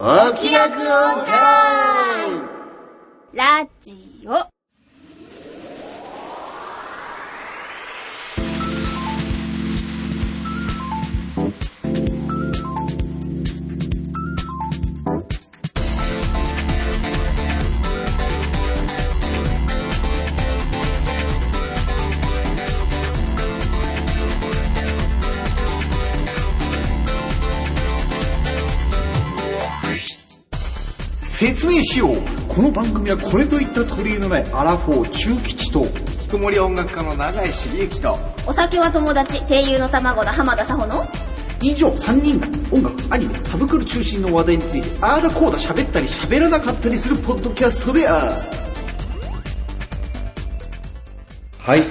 お気楽オンタイムラジオ。説明しよう。この番組はこれといった取り柄のないアラフォー中吉と引きこもり音楽家の永井茂之と。お酒は友達、声優の卵の浜田さほの。以上3人が音楽アニメサブクル中心の話題についてあーだこうだ喋ったり喋らなかったりするポッドキャストである。はい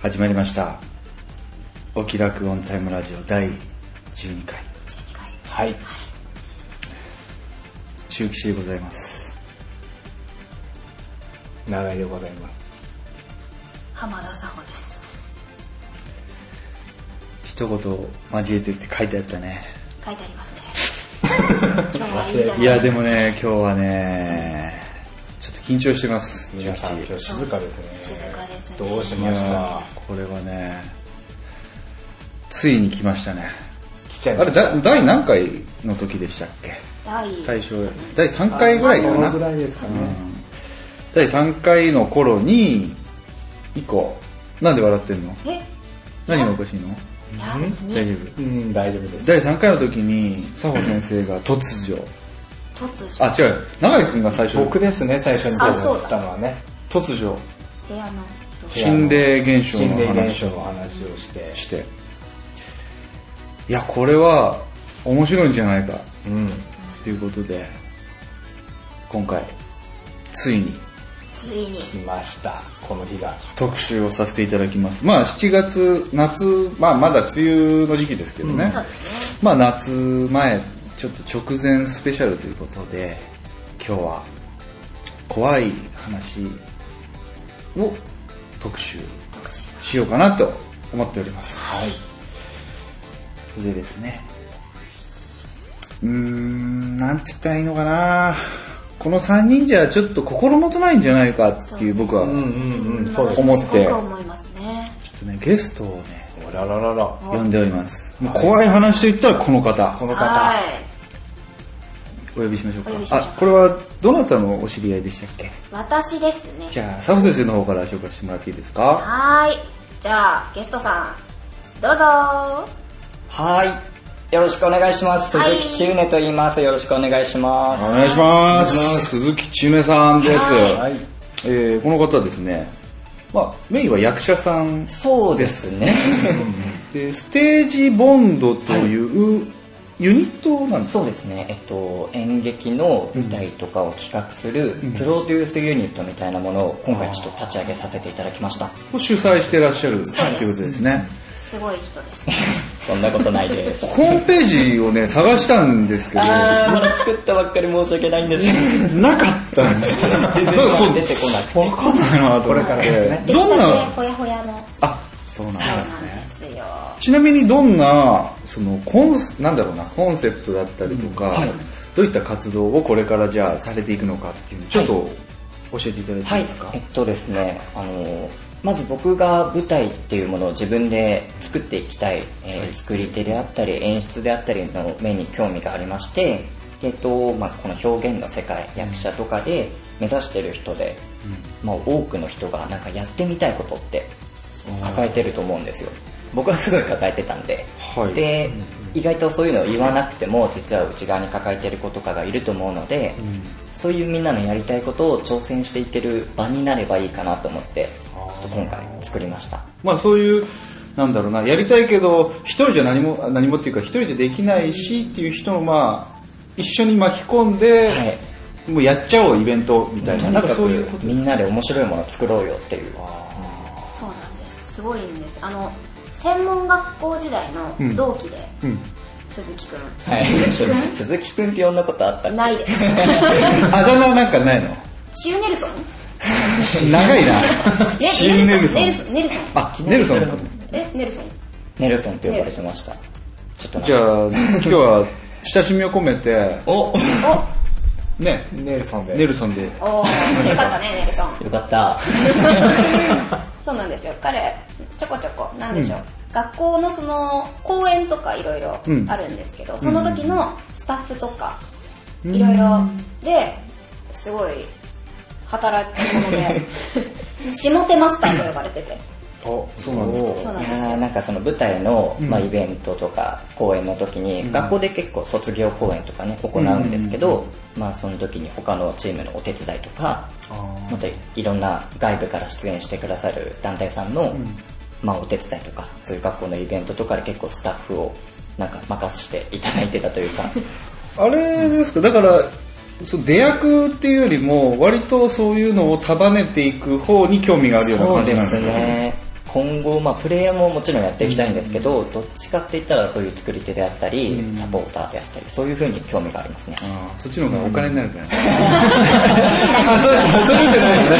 始まりました。お気楽オンタイムラジオ第12回。はい中吉でございます。永井でございます。浜田さほです。一言交えてって書いてあったね。書いてありますね。今日はいいんじゃないいやでもね今日はねちょっと緊張してます。中皆さん今吉日静かですね。静かですね。どうしいました？やこれはねついに来ましたね。来ちゃいあれました。だ第何回の時でしたっけ？第最初第3回ぐらいかな。そのぐらいですかね。うん。第3回の頃に以降なんで笑ってんの？え、何がおかしいの？大に。丈夫？うん大丈夫です。第3回の時に佐保先生が突如。突如、あ違う。永井君が最初。僕ですね最初にあそうだ。手を振ったのはね。突如。部屋の。心霊現象心霊の話現象の話をして。して。いやこれは面白いんじゃないか。うんということで今回ついについに。来ましたこの日が特集をさせていただきますまあ7月夏まあまだ梅雨の時期ですけどね、そうですね。まあ夏前ちょっと直前スペシャルということで今日は怖い話を特集。しようかなと思っておりますはいでですねうーんなんて言ったらいいのかな。この3人じゃちょっと心もとないんじゃないかっていう僕はうんうんうんそうです思って。すごく思いますね。ちょっとねゲストをねおらららら。呼んでおります。もう怖い話といったらこの方。このは方お呼びしましょうか。あこれはどなたのお知り合いでしたっけ？い。私ですね。じゃあ佐保先生の方から紹介してもらっていいですか？はーい。じゃあ、ゲストさん、どうぞ。はい。よろしくお願いします。はい。鈴木千畝と言います。よろしくお願いします。お願いします。鈴木千音さんです、はい。えーこの方ですね。まあメインは役者さんそうですね。でステージボンドというユニットなんですか？そうですね。えっと、演劇の舞台とかを企画するプロデュースユニットみたいなものを今回ちょっと立ち上げさせていただきました。を主催してらっしゃるとそうですいうことですねすごい人です。そんなことないです。ホームページをね探したんですけどあー、まだ作ったばっかり申し訳ないんです。なかったんですよ全然今出てこなくて。わかんないなと思って出来たてどんな？ほやほやの。あそうなんですね。ちなみにどんなそのコンスなんだろうなコンセプトだったりとか、どういった活動をこれからじゃあされていくのかっていうちょっと教えていただいてはいいいですか、、えっとですね、あの、まず僕が舞台っていうものを自分で作っていきたい、えー作り手であったり演出であったりの面に興味がありまして、えっと、まあ、この表現の世界、役者とかで目指してる人で、まあ、多くの人がなんかやってみたいことって抱えてると思うんですよ。僕はすごい抱えてたんで、はい。で、意外とそういうのを言わなくても実は内側に抱えてる子とかがいると思うので、そういうみんなのやりたいことを挑戦していける場になればいいかなと思って、ちょっと今回作りました。まあそういうなんだろうなやりたいけど一人じゃ何も何もっていうか一人でできないしっていう人をまあ一緒に巻き込んで、はいもうやっちゃおうイベントみたいな、なんかそういうことみんなで面白いものを作ろうよっていう。そうなんです。すごいんです。あの、専門学校時代の同期で、うん鈴木くん。はい。鈴木くん？って呼んだことあったないです。あだ名なんかないの？シューネルソン 長いなねシーネルソンネルソン。ネルソン。あネルソンえ、ネルソン。ネルソンって呼ばれてました。ちょっとじゃあ今日は親しみを込めて、およね、ネルソンで。ネルソンで。おーよかったねネルソンかった。そうなんですよ彼ちょこちょこなんでしょう、学校のその講演とかいろいろうん。あるんですけど、その時のスタッフとかいろいろですごい働き者で 下手マスターと呼ばれてて。お、そうなんですか。そうなんですいやーなんかその舞台の、まあ、イベントとか公演の時に、学校で結構卒業公演とかね行うんですけど、まあその時に他のチームのお手伝いとかまたいろんな外部から出演してくださる団体さんの、まあお手伝いとかそういう学校のイベントとかで結構スタッフをなんか任せていただいてたというか。あれですか、だから、そう出役っていうよりも、割とそういうのを束ねていく方に興味があるような感じなんですね。ね今後、まあ、プレイヤーももちろんやっていきたいんですけど、どっちかって言ったらそういう作り手であったり、サポーターであったりそういう風に興味がありますね。そっちの方がお金になるからね。あ、そうです、そういうじゃないのね。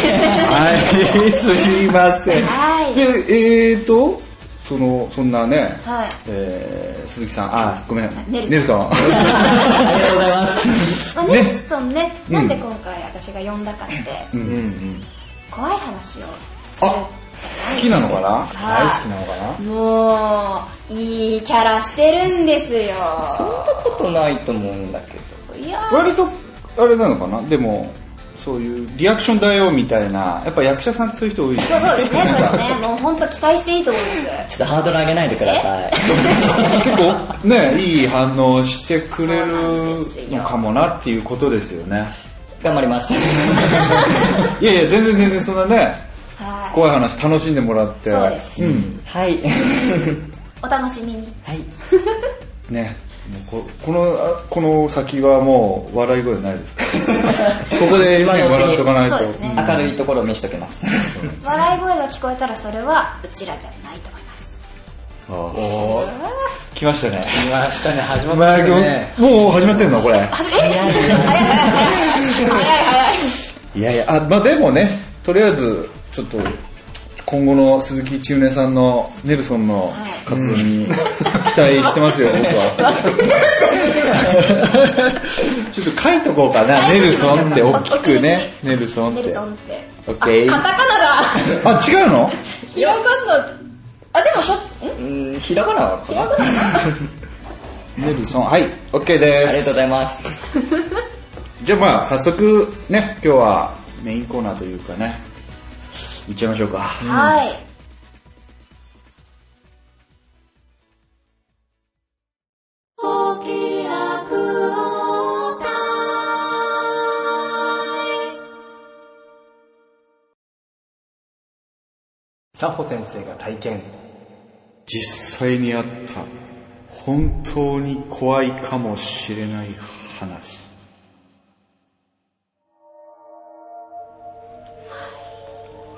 はい、すいません。はい。で、えーと、その、そんなね、はい。えー、鈴木さん、あ、ごめん、ネルソン。ルソン。ありがとうございますまあ、ネルソンね。なんで今回私が呼んだかって、うん。うんうん。怖い話をする。あ好きなのかな？は大好きなのかな？もういいキャラしてるんですよ。そんなことないと思うんだけど。いやー。割と、あれなのかな？でも、そういうリアクションだよみたいな、やっぱ役者さんってそういう人多いそうそうですねそうですね。もう本当期待していいと思います。ちょっとハードル上げないでください。結構ね、いい反応してくれるのかもなっていうことですよね。頑張ります。いやいや、全然全然そんなね、はい怖い話楽しんでもらって。そうですん。はい お楽しみにはいね。もうここの、あこの先はもう笑い声ないですか？ら。ここで今に笑っとかないと。そうですね明るいところを見せときます笑い声が聞こえたらそれはうちらじゃないと思いますおー、来ましたね。来ましたね、始まっまあたね。もう始まってんのこれ。え早い早い早い早いいやいや、あ、まあでもね、とりあえず、ちょっと、今後の鈴木千畝さんのネルソンの活動に期待してますよ、僕は。ちょっと書いとこうかな、ネルソンって大きくね、ネルソンって。ネルソ。ンって。オッケー。カタカナだ。あ、違うの？ひらがな。あでもそん？うんひらがなひらがな。ネルソン、はい、オッケーです。ありがとうございます。じゃあまあ、早速ね、今日はメインコーナーというかね、いっちゃいましょうか。はいサホ先生が体験。実際にあった本当に怖いかもしれない話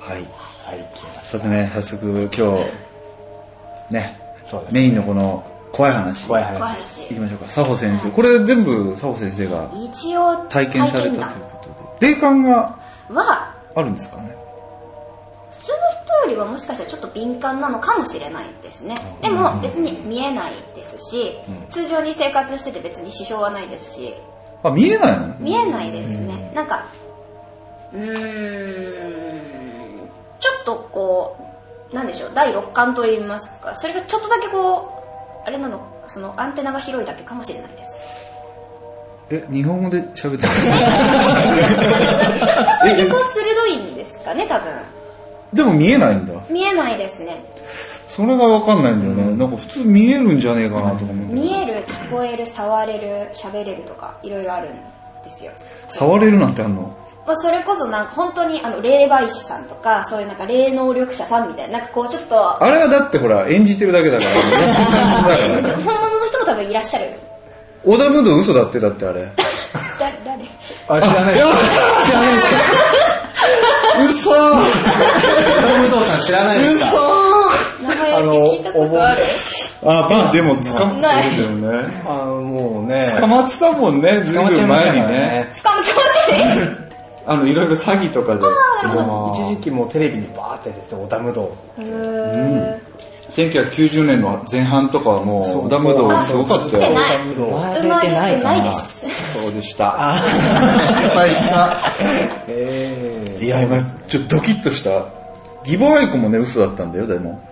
はい。はい、さてね早速今日ねそうですメインのこの怖い話。た。怖い小話。話いきましょうか。佐穂先生。これ全部佐穂先生が一応体験されたという談ことで。霊感がはあるんですかね？普通の人よりはもしかしたらちょっと敏感なのかもしれないですね。でも別に見えないですし、通常に生活してて別に支障はないですし。あ見えないの？見えないですね、なんかうーんちょっとこうなんでしょう第六感といいますかそれがちょっとだけこうあれなのそのアンテナが広いだけかもしれないです。え日本語で喋ってる ちょっとだけこう鋭いんですかね多分。でも見えないんだ。見えないですね。それがわかんないんだよね、なんか普通見えるんじゃねえかなとか思って。見える聞こえる触れる喋れるとかいろいろあるんですよ。触れるなんてあんの？まあ、それこそなんか本当にあの霊媒師さんとかそういうなんか霊能力者さんみたいななんかこうちょっとあれはだってほら演じてるだけだから 本物の人も多分いらっしゃる織田ムード嘘だってだってあれ。だ誰？あ、知らないです。知らないです。か 嘘。ドムドさん知らないですか？名前聞いたことある。あまあでも捕まってないそうだよね。あの、もうね。捕まってたもんねずいぶん前にね。つかむつかまってあのいろいろ詐欺とかで一時期もうテレビにバーって出てて、オダムド。へー1990年の前半とかはもう、ダム道すごかったよ。生生ままれてないかなですそうでした。失敗した。えいや、今、ちょっとドキッとした。義母愛子もね、嘘だったんだよ、でも。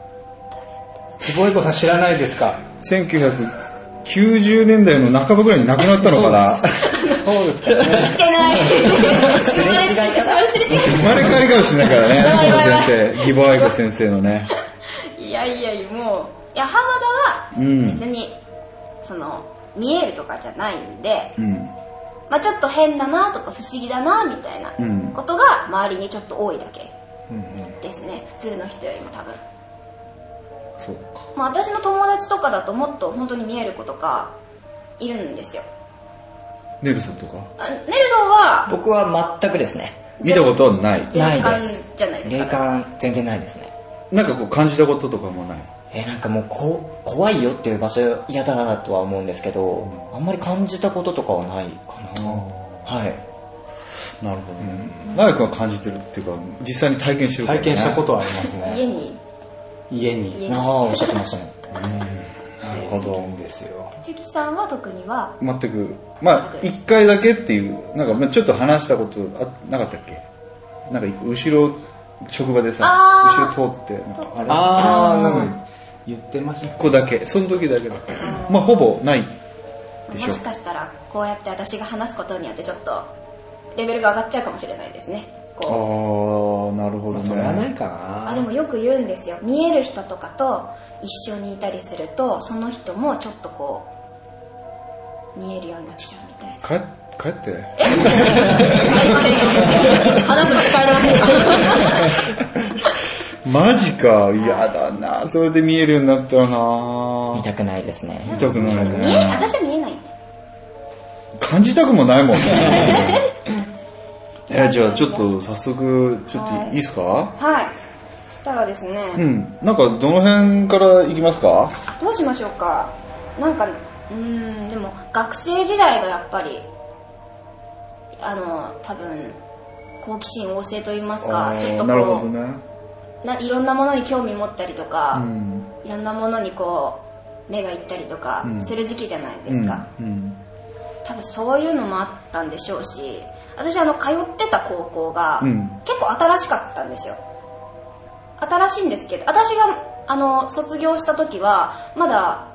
ー、ひぼいこさん知らないですか？1990年代の半ばぐらいに亡くなったのかな？そうですかね。来てないすれ違いそれすれ違生まれ変わりかもしれないからね、先生。義母愛子先生のね。いいやいやいやもういや浜田はうん別に、その見えるとかじゃないんで、うん。まあ、ちょっと変だなとか不思議だなみたいなうんことが周りにちょっと多いだけうんうんですね普通の人よりも多分、そうか。まあ、私の友達とかだともっと本当に見える子とかいるんですよネルソンとか？あネルソンは僕は全くですね。見たことはない。ないです。じゃないです霊か、感全然ないですね。なんかこう感じたこととかもない？えーなんかもうこ怖いよっていう場所嫌だなとは思うんですけど、あんまり感じたこととかはないかな。はい。なるほどね。ナイ君は感じてるっていうか、実際に体験してるからね。体験したことはありますね。家に家に。家にああ、おっしゃってましたね。なるほど。んですよ。チキさんは特には？全く。まあ、一回だけっていう、なんかまあちょっと話したことあなかったっけ？なんか後ろ、職場でさ、あ後ろ通って、なんかあれ？あー、なん。か言ってました一。個だけ、その時だけだった。まあ、ほぼないでしょ。もしかしたらこうやって私が話すことによってちょっとレベルが上がっちゃうかもしれないですね。あこう。ー、なるほどね。それはないかな。あでもよく言うんですよ。見える人とかと一緒にいたりするとその人もちょっとこう見えるようになっちゃうみたいな帰帰って。帰りませんよ話すの帰りませんよマジか、嫌だな。それで見えるようになったらな見たくないですね。見たくないね。私は見えない感じたくもないもんね。え、じゃあちょっと早速、ちょっといいですか？はいそしたらですね、うん。なんかどの辺からいきますか？どうしましょうかなんかうーんでも学生時代がやっぱりあの多分好奇心旺盛と言いますかちょっとこうね。ないろんなものに興味持ったりとか、うん。いろんなものにこう目がいったりとかうんする時期じゃないですか、うん。多分そういうのもあったんでしょうし私あの通ってた高校がうん結構新しかったんですよ新しいんですけど私があの卒業した時はまだ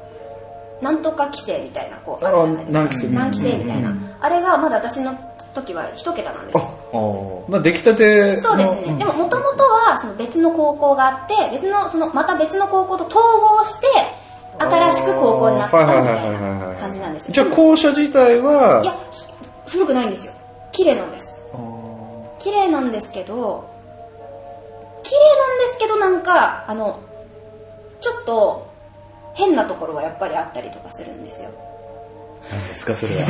なんとか規制みたいなこうあるじゃないですか。あ何期生何期生みたいな、うんあれがまだ私の時は一桁なんですよ。おー。まあ出来たての。そうですね、でももともとはその別の高校があって別のそのまた別の高校と統合して新しく高校になったみたいな感じなんですよ。じゃあ校舎自体は？いやひ古くないんですよ。綺麗なんです。綺麗なんですけど綺麗なんですけどなんかあのちょっと変なところはやっぱりあったりとかするんですよ。何ですかそれは。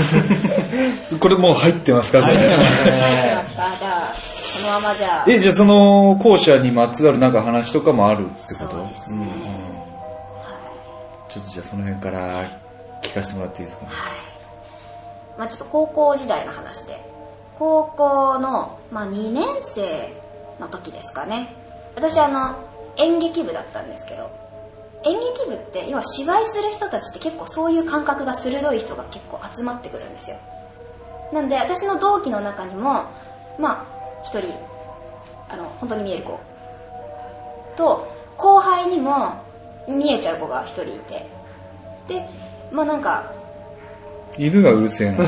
これもう入ってますか入ってますか？じゃあそのままじゃあ。えじゃあその校舎にまつわるなんか話とかもあるってこと？そうですね、ちょっとじゃあその辺から聞かせてもらっていいですか？ねまあ、ちょっと高校時代の話で。高校の、まあ、2年生の時ですかね。私あの演劇部だったんですけど演劇部って要は芝居する人たちって結構そういう感覚が鋭い人が結構集まってくるんですよ。なんで私の同期の中にもまあ一人あの本当に見える子。と後輩にも見えちゃう子が一人いて。でまあなんか犬がうるせえな。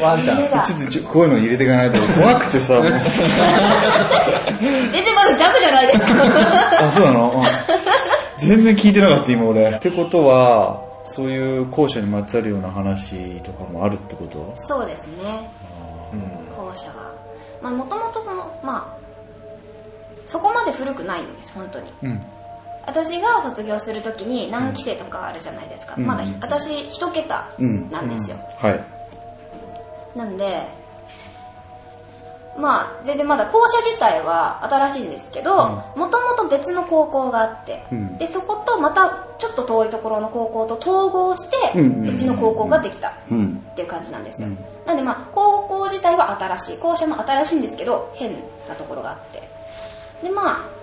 ワンちゃん。ちょっとちょこういうの入れていかないと。怖くてさもう。全然まだジャブじゃないですか。あそうなの、うん。全然聞いてなかった今俺。ってことはそういう校舎にまつわるような話とかもあるってこと？そうですね。校舎が。まあもともとそのまあそこまで古くないんです本当に。うん私が卒業するときに何期生とかあるじゃないですか、うん。まだ私一桁うん。なんですよ、はい。なんでまあ全然まだ校舎自体は新しいんですけどもともと別の高校があって、うん。でそことまたちょっと遠いところの高校と統合してうんうんうんうちの高校ができたうん。っていう感じなんですよ、うん。なんでまあ高校自体は新しい。校舎も新しいんですけど変なところがあって。でまあ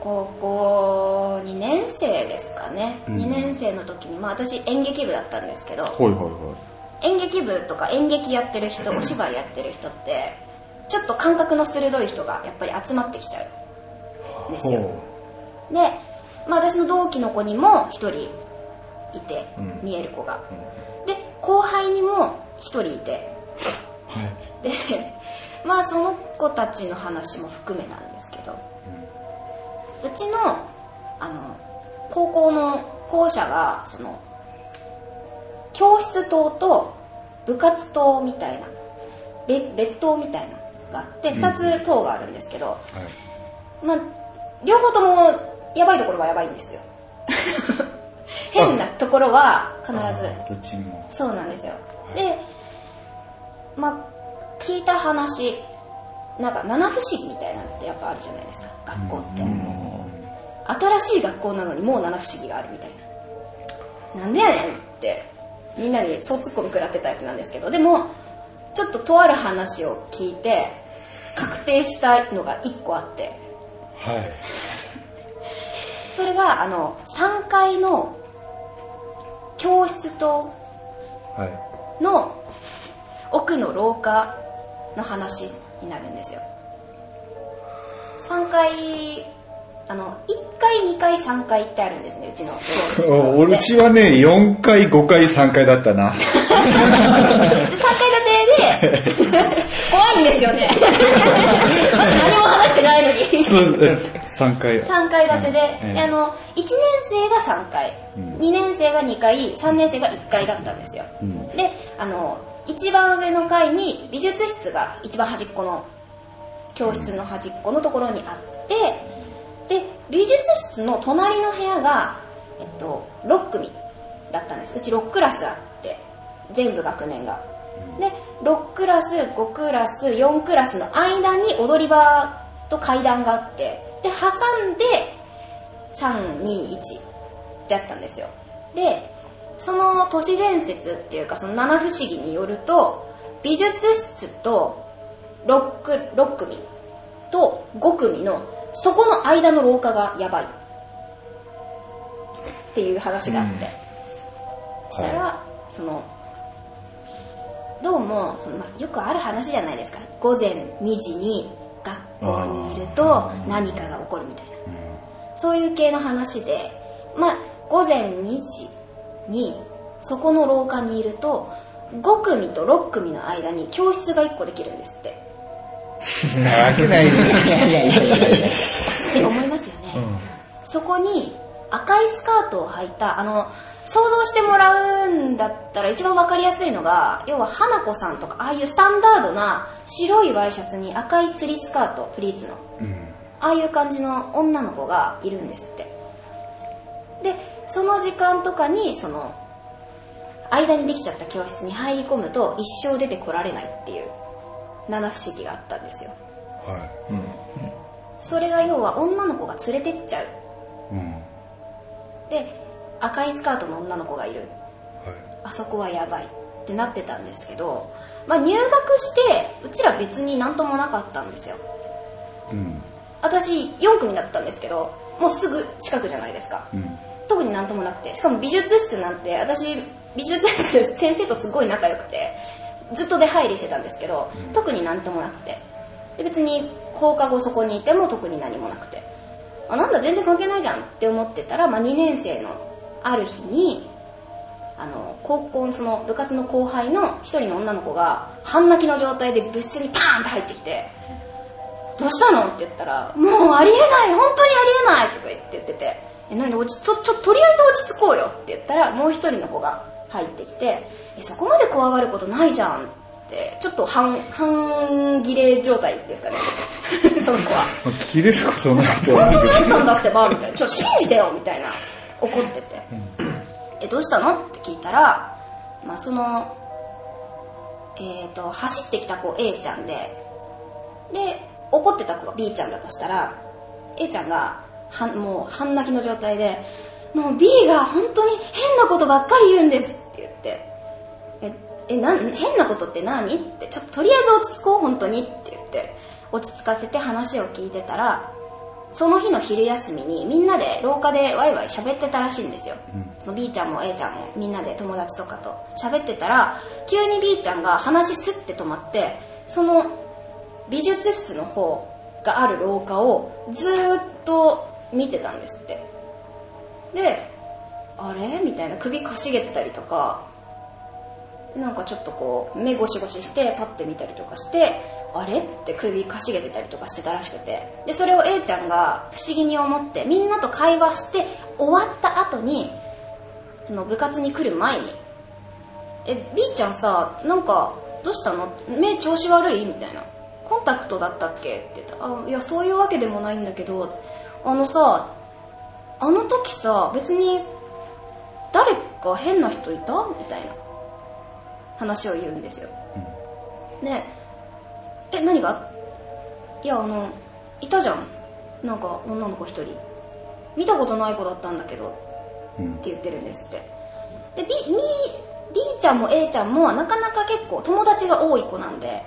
高校2年生ですかね、うん。2年生の時に、まあ、私演劇部だったんですけどはいはいは演劇部とか演劇やってる人お芝居やってる人ってちょっと感覚の鋭い人がやっぱり集まってきちゃうんですよ。で、まあ、私の同期の子にも1人いて、うん。見える子が、で後輩にも1人いて。はい。でまあその子たちの話も含めなんですうちのあの高校の校舎がその教室棟と部活棟みたいな別別棟みたいなのがあって2つ棟があるんですけど、はい。まあ両方ともやばいところはやばいんですよ 変なところは必ずどっちにも。そうなんですよ。で、まあ、聞いた話、なんか七不思議みたいなのってやっぱあるじゃないですか、学校って。新しい学校なのにもう七不思議があるみたいな。なんでやねんって、みんなにそうツッコミ食らってたやつなんですけど、でも、ちょっととある話を聞いて、確定したのが一個あって、はい。それが、あの、3階の教室とはい。の奥の廊下の話になるんですよ3階あの1階2階3階ってあるんですねうちの。うちはね、4回、5回、3回だったな。3階建てで 怖いんですよね。まだ何も話してないのに。そう、3回。3階建てで、うんであの1年生が3階、うん。2年生が2階3年生が1階だったんですよ、うん。であの一番上の階に美術室が一番端っこの教室の端っこのところにあってで美術室の隣の部屋が、えっと、6組だったんです。うち6クラスあって全部学年が。で6クラス5クラス4クラスの間に踊り場と階段があってで挟んで321ってあったんですよ。でその都市伝説っていうかその七不思議によると美術室と 6, 6組と5組のそこの間の廊下がやばい。っていう話があって、そしたら、そのどうもその、まあ、よくある話じゃないですか。午前2時に学校にいると何かが起こるみたいな。そういう系の話で、まあ、午前2時にそこの廊下にいると5組と6組の間に教室が1個できるんですってなわけないじゃん。いやいやいやいやいや。って思いますよね、そこに赤いスカートを履いたあの想像してもらうんだったら一番わかりやすいのが要は花子さんとかああいうスタンダードな白いワイシャツに赤い釣りスカートプリーツのうん。ああいう感じの女の子がいるんですってでその時間とかにその間にできちゃった教室に入り込むと一生出てこられないっていう七不思議があったんですよはそれが要は女の子が連れてっちゃうい。うん。で赤いスカートの女の子がいるはい。あそこはやばいってなってたんですけど、まあ、入学してうちら別になんともなかったんですようん。私4組だったんですけどもうすぐ近くじゃないですかうん。特になんともなくてしかも美術室なんて私美術室先生とすごい仲良くてずっと出入りしてたんですけど、特になんともなくて。で別に放課後そこにいても特に何もなくて。あなんだ全然関係ないじゃん。って思ってたら、まあ、2年生のある日にあの高校のその部活の後輩の一人の女の子が半泣きの状態で部室にパーンって入ってきてどうしたの？って言ったら、もうありえない、本当にありえない！とか言って言ってて、え、何落ち、ちょ、ちょ、とりあえず落ち着こうよ！って言ったら、もう一人の子が入ってきて、え、そこまで怖がることないじゃんって、ちょっと半、半切れ状態ですかね。その子は。切れることないと思うけ本当にあったんだってば、みたいな。ちょ、信じてよみたいな。怒ってて。え、どうしたの？って聞いたら、まあ、その、えっ、と、走ってきた子 A ちゃんで、で、怒ってた子が B ちゃんだとしたら、A ちゃんが、はもう半泣きの状態で、もう B が本当に変なことばっかり言うんですって言って、え、え、なん、変なことって何？って、ちょっととりあえず落ち着こう、本当に。って言って、落ち着かせて話を聞いてたら、その日の昼休みにみんなで廊下でワイワイ喋ってたらしいんですよ、その B ちゃんも A ちゃんもみんなで友達とかと。喋ってたら急に B ちゃんが話スッて止まってその美術室の方がある廊下をずーっと見てたんですって。であれ？みたいな。首かしげてたりとか。なんかちょっとこう目ゴシゴシしてパッて見たりとかしてあれ？って首かしげてたりとかしてたらしくて。でそれを A ちゃんが不思議に思ってみんなと会話して終わった後にその部活に来る前に「え B ちゃんさなんかどうしたの？目調子悪い?」みたいな「コンタクトだったっけ?」って言った。あ「いやそういうわけでもないんだけど。あのさあの時さ別に誰か変な人いた?」みたいな話を言うんですよ、で「え何が?」いやあのいたじゃん。なんか女の子一人。見たことない子だったんだけど。って言ってるんですって。で B, B, B ちゃんも A ちゃんもなかなか結構友達が多い子なんで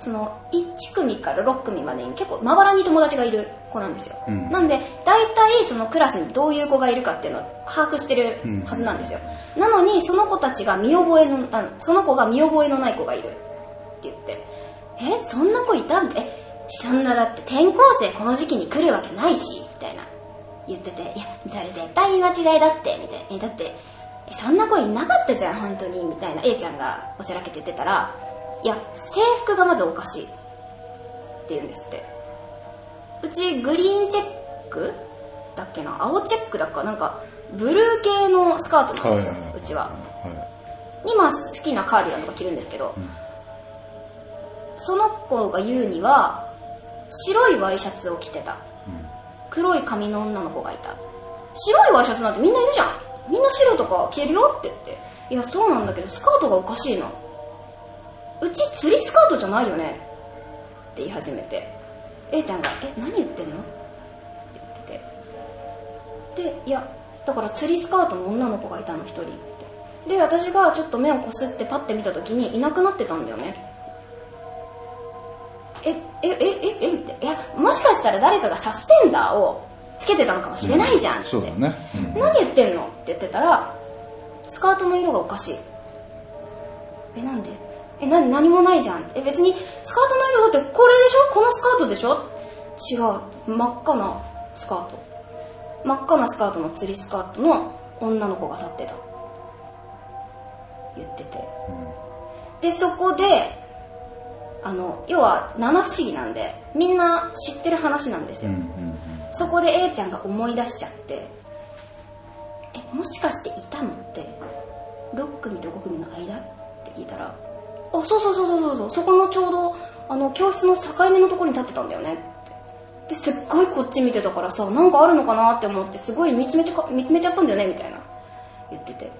その1組から6組までに結構まばらに友達がいる子なんですよ、うん。なんで大体そのクラスにどういう子がいるかっていうのを把握してるはずなんですよ、なのにその子たちが見覚えのあその子が見覚えのない子がいるって言ってえそんな子いた？みたいなえそんなだって転校生この時期に来るわけないしみたいな。言ってていやそれ絶対見間違いだってみたいなえだってえそんな子いなかったじゃん本当にみたいな。A ちゃんがおちゃらけて言ってたらいや制服がまずおかしい。って言うんですって。うちグリーンチェックだっけな？青チェックだか？なんかブルー系のスカートなんですよ、はいはいはい。うちは。は今好きなカーディガンとか着るんですけど、その子が言うには白いワイシャツを着てた、黒い髪の女の子がいた。白いワイシャツなんてみんないるじゃん。みんな白とか着てるよって言って。いやそうなんだけどスカートがおかしいのうち釣りスカートじゃないよね？って言い始めて。A ちゃんが「え何言ってんの?」って言ってて。でいやだから釣りスカートの女の子がいたの一人って。で私がちょっと目をこすってパッて見た時にいなくなってたんだよね。えええええみたいな。いやもしかしたら誰かがサスペンダーをつけてたのかもしれないじゃんって、そうだね。うん。何言ってんの？って言ってたらスカートの色がおかしい。えなんで？えな何もないじゃん。え別にスカートの色だってこれでしょ？このスカートでしょ？違う。真っ赤なスカート。真っ赤なスカートの釣りスカートの女の子が立ってた。言ってて。でそこであの要は七不思議なんでみんな知ってる話なんですよ、そこで A ちゃんが思い出しちゃってえもしかしていたのって6組と5組の間？って聞いたらあそうそうそうそうそう。そこのちょうどあの教室の境目のところに立ってたんだよね。ってですっごいこっち見てたからさなんかあるのかなって思ってすごい見つめちゃ見つめちゃったんだよねみたいな。言ってて。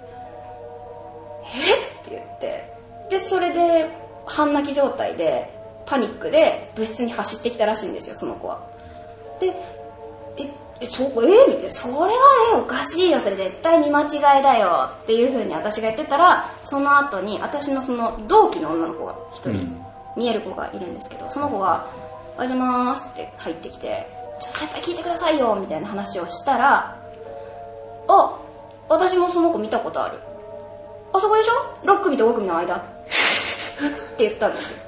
えって言って。でそれで半泣き状態でパニックで部室に走ってきたらしいんですよその子は。でええそこえ？みたいなそれはえおかしいよそれ絶対見間違いだよっていう風に私が言ってたらその後に私のその同期の女の子が一人、見える子がいるんですけどその子が「おはようございます」って入ってきて「ちょ先輩聞いてくださいよ」みたいな話をしたら「あ私もその子見たことあるあそこでしょ？6組と5組の間」って言ったんですよ。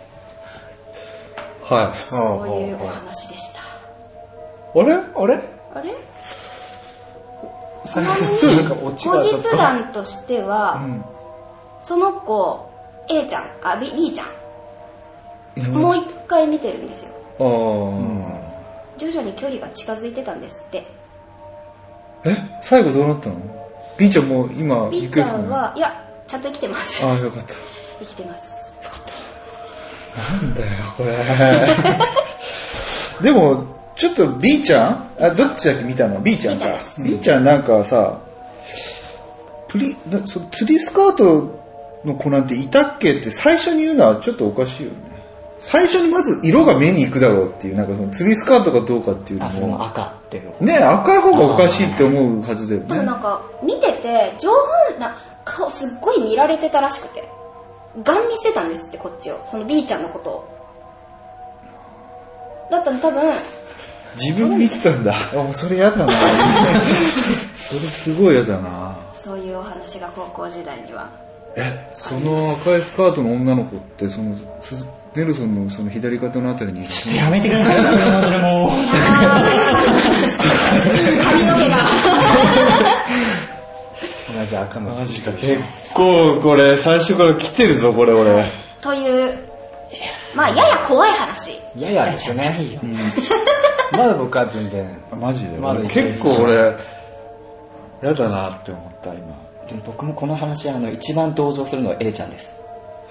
はい。そういうお話でした。あれ？あれ？あれ？ちな後日談としては、ん。その子 A ちゃんあ B, B ちゃん。もう一回見てるんですよ。ああ、徐々に距離が近づいてたんですって。え？最後どうなったの ?B ちゃんもう今 B ちゃんはいやちゃんと生きてます。ああ、よかった。生きてます。なんだよ、これ。でも、ちょっと B ちゃん？あ、どっちだっけ？見たの ?B ちゃんか B ちゃんなんかさ、プリ、なそ釣りスカートの子なんていたっけって最初に言うのはちょっとおかしいよね。最初にまず色が目に行くだろうっていう、なんかその釣りスカートがどうかっていうのあ、それもも。赤っていう。ね赤い方がおかしいって思うはずだよね。でもなんか見てて上半な顔すっごい見られてたらしくてガン見してたんですってこっちをその B ちゃんのことをだったら多分自分見てたんだ。あ、それやだな。それすごいやだな。そういうお話が高校時代にはえ、その赤いスカートの女の子って、その、すネルソンのその左肩のあたりにいる。やめてください、それもそれも。髪の毛が 同じ赤の。マジか、結構これ、最初から来てるぞ、これ俺。というまあやや怖い話ややですね。まだ僕は全然。マジで、結構俺、やだなって思った、今。でも僕もこの話、あの、一番同情するのは A ちゃんです。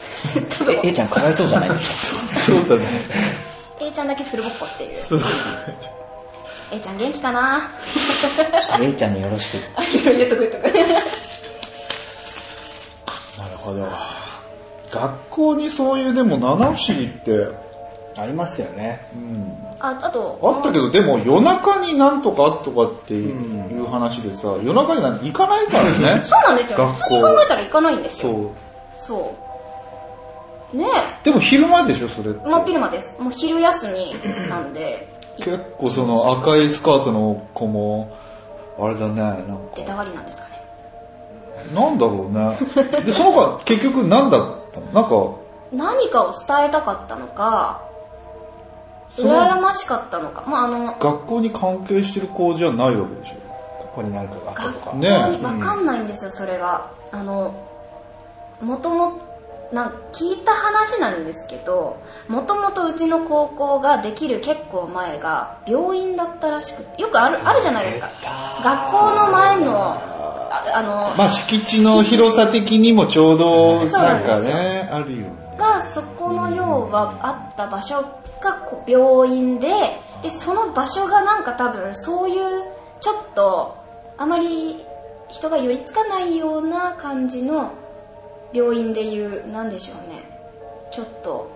え A ちゃんかわいそうじゃないですか。そうだね。A ちゃんだけフルボッコっていう A ちゃん元気かな？A ちゃんによろしく。あいろいろ言っとく言っとくなるほど。学校にそういうでも七不思議って、ありますよね。ああとあったけど、でも夜中になんとかあっとかっていう話でさ、夜中になんて行かないからね。そうなんですよ。学校。普通に考えたら行かないんですよ。そう。そう。ねでも昼間でしょ、それって。え真っ昼間です。もう昼休みなんで。結構その赤いスカートの子も、あれだね、なんか、出たがりなんですかねなんだろうね。で、その子は結局何だったの？なんか、何かを伝えたかったのか羨ましかったのかまああの学校に関係してる子じゃないわけでしょ？ここになんかがあったとか。ねわかんないんですよそれがあのもともなん聞いた話なんですけどもともとうちの高校ができる結構前が病院だったらしくてよくあるあるじゃないですか学校の前のああの、まあ敷地の広さ的にもちょうどななんかね、あるよね。がそこの要はあった場所が病院ででその場所がなんか多分そういうちょっとあまり人が寄りつかないような感じの病院でいうなんでしょうね。ちょっと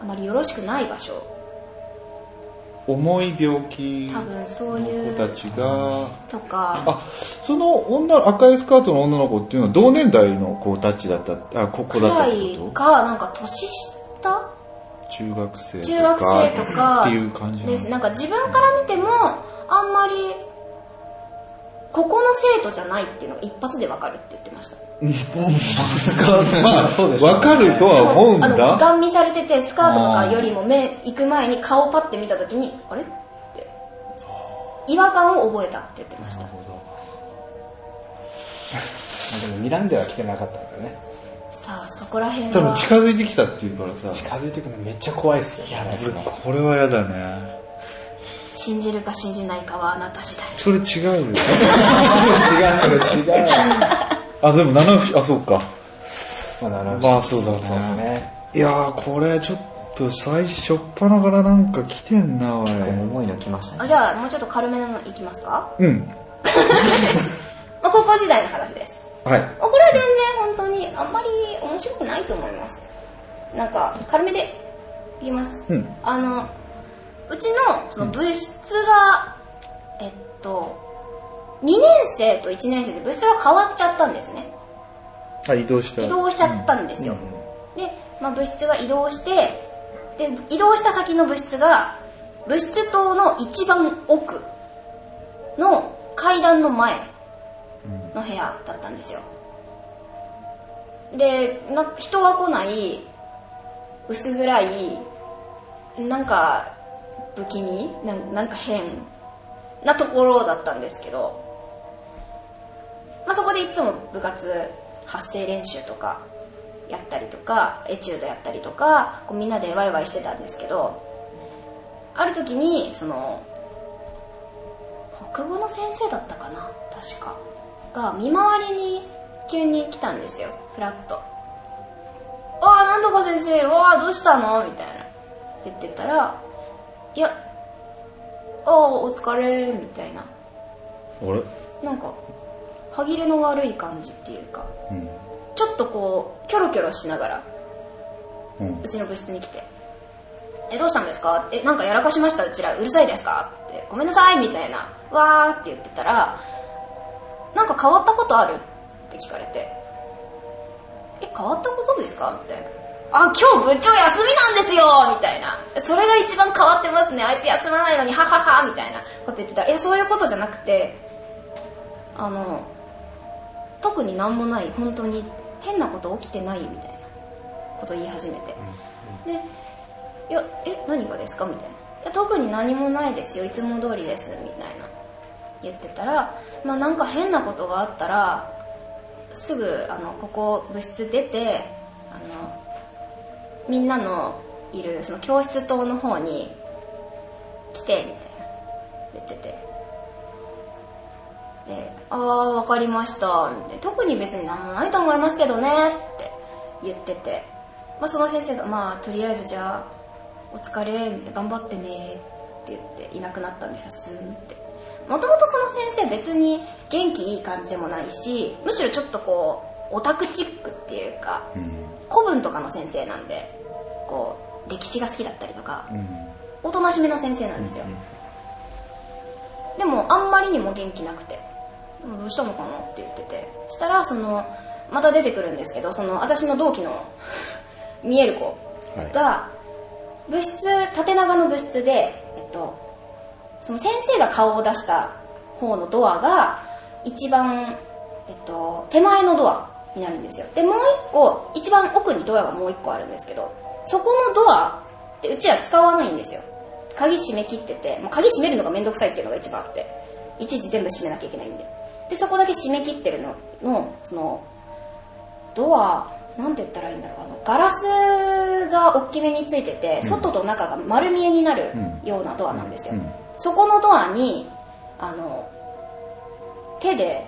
あまりよろしくない場所重い病気多分そういうの子たちが、とか。あ、その女、赤いスカートの女の子っていうのは同年代の子たちだった、あ、ここくだったらってこいかなんか年下？と中学生とか。中学生とか。っていう感じですなんか自分から見てもあんまりここの？生徒じゃないっていうのが一発でわかるって言ってましたまあ、そうでしょうねわかるとは思うんあのだ。ガン見されててスカートとかよりも目行く前に顔パッて見た時にあれ？って違和感を覚えたって言ってましたでも睨んでは来てなかったんだよね。さあそこら辺多分は近づいてきたっていうからさ。近づいてくるのめっちゃ怖いっすよ。いや、俺、これはやだね。信じるか信じないかはあなた次第それ違うよ。違う、それ違う。あ、でも七不思議、あ、そうか。まあ、なるほどまあそうだねね。いやー、これちょっと最初っぱなからなんか来てんな、おい。重いの来ましたね。あじゃあもうちょっと軽めなのいきますか、うん。まあ、高校時代の話ですはい。これは全然本当にあんまり面白くないと思いますなんか軽めでいきます、うんあのうちのその部室が、えっと2年生と1年生で部室が変わっちゃったんですね。あ、移動した。移動しちゃったんですよ、で、まあ、部室が移動してで移動した先の部室が部室棟の一番奥の階段の前の部屋だったんですよ。でな人が来ない薄暗いなんか不気味なんなんか変なところだったんですけど、まあ、そこでいつも部活発声練習とかやったりとかエチュードやったりとかこうみんなでワイワイしてたんですけどある時にその国語の先生だったかな確かが見回りに急に来たんですよフラッと「ああなんとか先生わあどうしたの?」みたいな言ってたら「いやああお疲れ」みたいな。あれ？なんか歯切れの悪い感じっていうかうん。ちょっとこうキョロキョロしながらうんう。ちの部室に来て「えどうしたんですか?」って「なんかやらかしましたうちらうるさいですか?」って「ごめんなさい」みたいな「わー」って言ってたら「なんか変わったことある?」って聞かれて「え変わったことですか?」みたいなあ、今日部長休みなんですよみたいな。それが一番変わってますね。あいつ休まないのに、はははみたいなこと言ってたら、いや、そういうことじゃなくて、あの、特になんもない、本当に変なこと起きてないみたいなこと言い始めて。で、いや、え、何がですか？みたいな。いや、特に何もないですよ。いつも通りです。みたいな。言ってたら、まあなんか変なことがあったら、すぐ、あの、ここ部室出て、あの、みんなのいるその教室棟の方に来てみたいな言っててで「ああ分かりました」特に別に何もないと思いますけどね。って言ってて、まあ、その先生が「まあとりあえずじゃあお疲れ。頑張ってね」って言っていなくなったんですよ。スーンって。もともとその先生別に元気いい感じでもないしむしろちょっとこうオタクチックっていうか、うん。古文とかの先生なんでこう歴史が好きだったりとかうん。おとなしめな先生なんですよ、でもあんまりにも元気なくて「どうしたのかな?」って言ってて。したらそのまた出てくるんですけどその私の同期の 見える子が部室縦長の部室で、えっと、その先生が顔を出した方のドアが一番、えっと、手前のドアになるんですよ。でもう一個一番奥にドアがもう一個あるんですけどそこのドアってうちは使わないんですよ。鍵閉め切っててもう鍵閉めるのがめんどくさいっていうのが一番あっていちいち全部閉めなきゃいけないんででそこだけ閉め切ってるの。のそのドアなんて言ったらいいんだろう。あのガラスが大きめについてて、外と中が丸見えになるようなドアなんですよ、うん。そこのドアにあの手で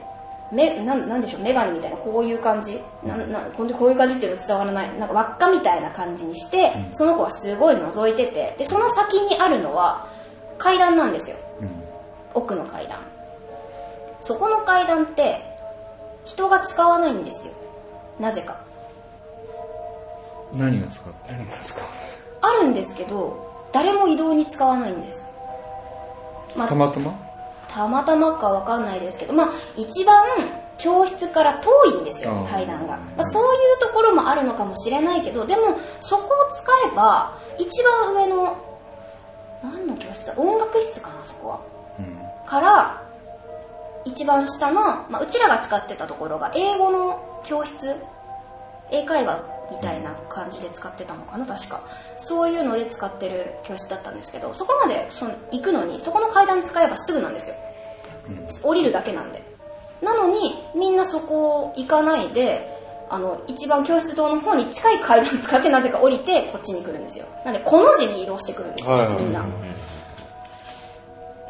めなんなんでしょうメガネみたいなこういう感じ？ななこうこういう感じっていうの伝わらない。なんか輪っかみたいな感じにして、その子はすごい覗いてて。でその先にあるのは階段なんですよ。うん。奥の階段そこの階段って人が使わないんですよ。なぜか。何が使って何ですかあるんですけど誰も移動に使わないんです、まあたまたま？たまたまかわかんないですけど、まあ、一番教室から遠いんですよ階段が、まあ、そういうところもあるのかもしれないけどでもそこを使えば一番上の何の教室だ？音楽室かなそこは。うん。から一番下の、まあ、うちらが使ってたところが英語の教室？英会話みたいな感じで使ってたのかな確か。そういうので使ってる教室だったんですけどそこまでその行くのにそこの階段使えばすぐなんですよ、降りるだけなんで。なのにみんなそこ行かないであの一番教室棟の方に近い階段使ってなぜか降りてこっちに来るんですよ。なんでこの字に移動してくるんですよ、はいはいはい。みんな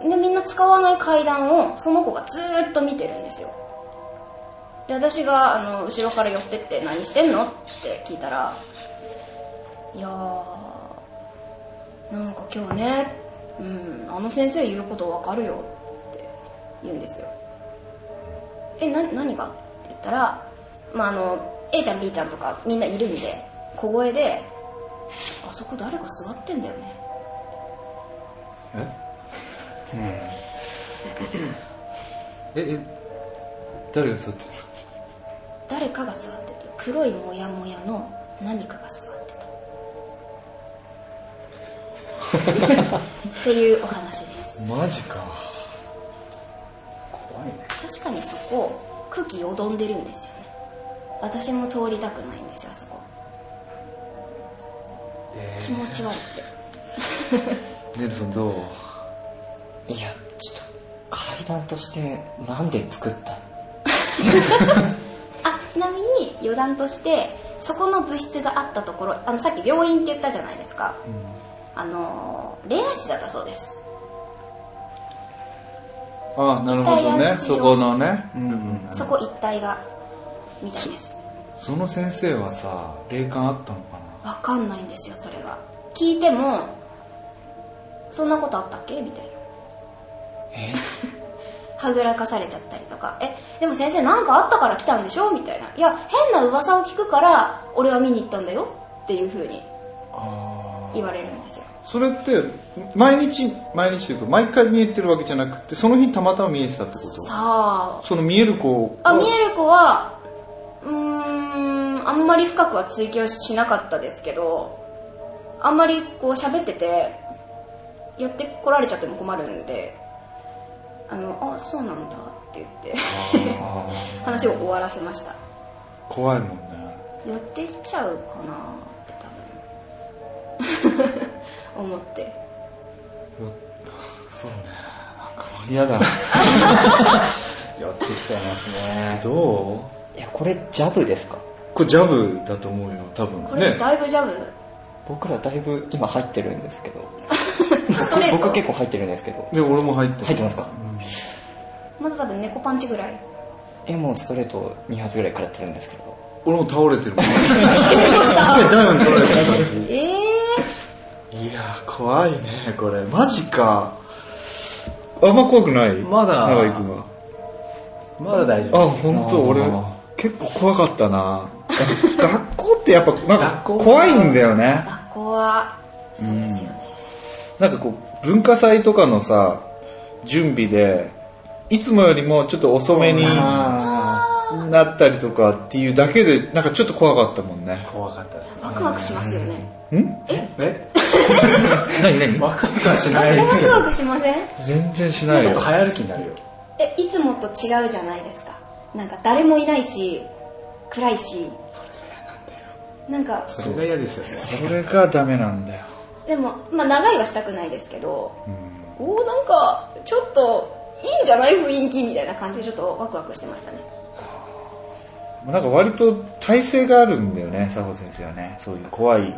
でみんな使わない階段をその子がずっと見てるんですよ。で私があの後ろから寄ってって「何してんの?」って聞いたら「いやーなんか今日ねうんあの先生言うことわかるよ」って言うんですよえな何が？って言ったら、まあ、あの A ちゃん B ちゃんとかみんないるんで小声で「あそこ誰か座ってんだよね」え？え誰が座ってる？誰かが座ってた黒いモヤモヤの何かが座ってた。っていうお話ですのマジか。怖いね。確かにそこ空気よどんでるんですよね。私も通りたくないんですよあそこ。気持ち悪くて。ネルソンどう？いや、ちょっと、階段として、なんで作った あちなみに余談としてそこの物質があったところあのさっき病院って言ったじゃないですか、あの霊安室だったそうです。あなるほどね。そこのね。うんうん。そこ一帯がみたいです。その先生はさ霊感あったのかな？わかんないんですよそれが。聞いてもそんなことあったっけ？みたいなえ？はぐらかされちゃったりとか。えでも先生何かあったから来たんでしょ？みたいな。いや変な噂を聞くから俺は見に行ったんだよ。っていう風にあ言われるんですよ。それって毎日毎日というか毎回見えてるわけじゃなくてその日たまたま見えてたってこと？さあその見える子は？あ見える子はうんあんまり深くは追求しなかったですけどあんまりこう喋ってて寄ってこられちゃっても困るんであのあそうなんだって言って話を終わらせました怖いもんね。寄ってきちゃうかなって多分思ってそうね。なんか嫌だ。寄ってきちゃいますね。どう？いや、これジャブですか？これジャブだと思うよ、多分。これね。だいぶジャブ、僕らだいぶ今入ってるんですけど。僕結構入ってるんですけど。で、俺も入ってる。入ってますか？まだ多分猫パンチぐらいえ、もうストレート2発ぐらい食らってるんですけど。俺も倒れてるもん。猫さんダウン取られてる感じ。ええいやー、怖いね、これ。マジか。あんま怖くない？まだ長井くんは。まだ大丈あ、夫。本当？俺あー、結構怖かったな。が学校ってやっぱ、なんか怖いんだよね。学校はそうですよね、なんかこう、文化祭とかのさ、準備で、いつもよりもちょっと遅めにあなったりとかっていうだけで、なんかちょっと怖かったもんね。怖かったですね。ワクワクしますよねん？え？何何？ワクワクはしない。ワクワクしません？全然しないよちょっと。早歩きになるよ。えいつもと違うじゃないですかなんか誰もいないし暗いしなんかそれが嫌ですよね。それがダメなんだよ。でもまあ長いはしたくないですけど、おおなんかちょっといいんじゃない雰囲気みたいな感じでちょっとワクワクしてましたね。なんか割と体制があるんだよね、佐保先生はね。そういう怖い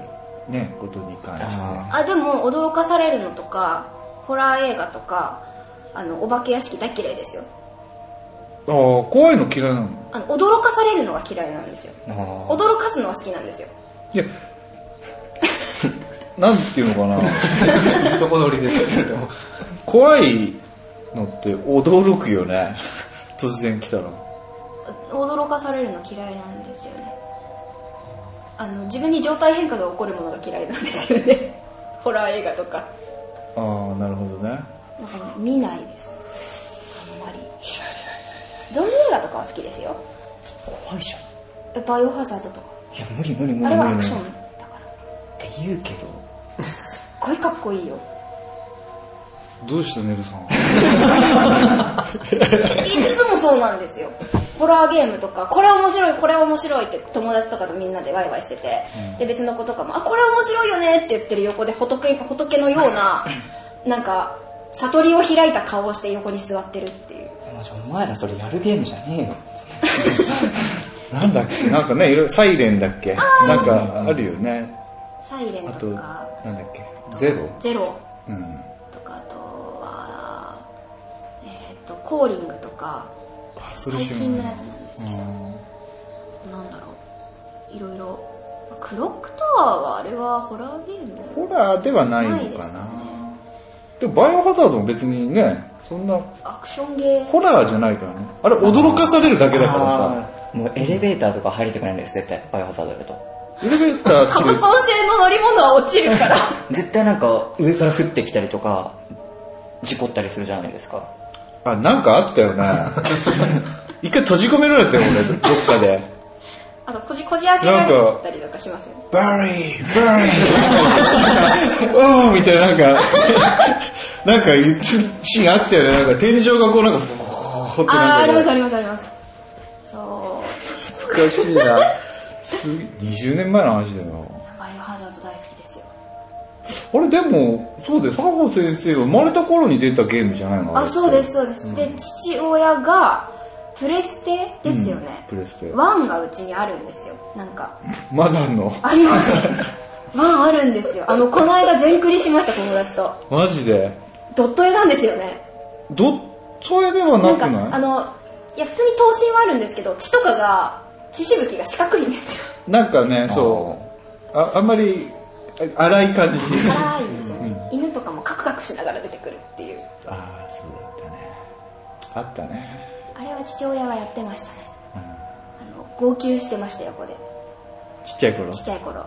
ね、ことに関して。ああでも驚かされるのとかホラー映画とかあのお化け屋敷大嫌いですよ。ああ、怖いの嫌いなの？あの驚かされるのが嫌いなんですよ。驚かすのは好きなんですよ。いや、なんていうのかな。とこ取りですけど。怖いのって驚くよね。突然来たら。驚かされるの嫌いなんですよねあの自分に状態変化が起こるものが嫌いなんですよね ホラー映画とかああ、なるほどね。なんか見ないですあんまりゾンビ映画とかは好きですよ怖いじゃん。えバイオハザードとかいや、無理無理無理あれはア無理クションって言うけど。すっごいかっこいいよどうしたネルさん？いつもそうなんですよホラーゲームとかこれ面白いこれ面白いって友達とかとみんなでワイワイしてて、で別の子とかもあこれ面白いよねって言ってる横で仏仏のような なんか悟りを開いた顔をして横に座ってるっていうマジお前らそれやるゲームじゃねえよ。なんだっけ？なんかね、いろいろサイレンだっけ？なんかあるよね。サイレンあと、とかなんだっけ？ゼロ？ゼロ。うん。とかあとはえっ、とコーリングとか。あ、そ最近のやつなんですけど、なんだろう。いろいろ。クロックタワーはあれはホラーゲーム？ホラーではないのかな。でもバイオハザードも別にね、そんなアクションゲー。ホラーじゃないからね。あれ驚かされるだけだからさ。あーもうエレベーターとか入りたくないんです、絶対。バイオハザードやると。エレベーターカプって、トン製の乗り物は落ちるから 絶対なんか上から降ってきたりとか、事故ったりするじゃないですか。あ、なんかあったよね。一回閉じ込められたよ、俺、どっかで。あとこじこじ開けられたりとかしますよねバリー、バリー、おーみたいな、なんか、なんか言ってシーンあったよね。なんか天井がこうなんか、ふーってああありますありますありますそう懐かしいな。す20年前の話だよ。バイオハザード大好きですよ。あれでも、そうだよ、佐保先生が生まれた頃に出たゲームじゃないの？あそうですすそうです、で父親がプレステですよね、プレステ。ワンがうちにあるんですよ。なんか。まだあんの？ありますワンあるんですよ。あのこの間全クリしました友達と。マジで？ドット絵なんですよね。どっそれではなかなんくないあのいや普通に頭身はあるんですけど血とかが血しぶきが四角いんですよ。なんかね、そう。ああんまり、あ荒い感じ。辛いんですよね、犬とかもカクカクしながら出てくるっていう。ああ、そうだったね。あったね。あれは父親がやってましたね、あの号泣してました横で。ちっちゃい頃？ちっちゃい頃、も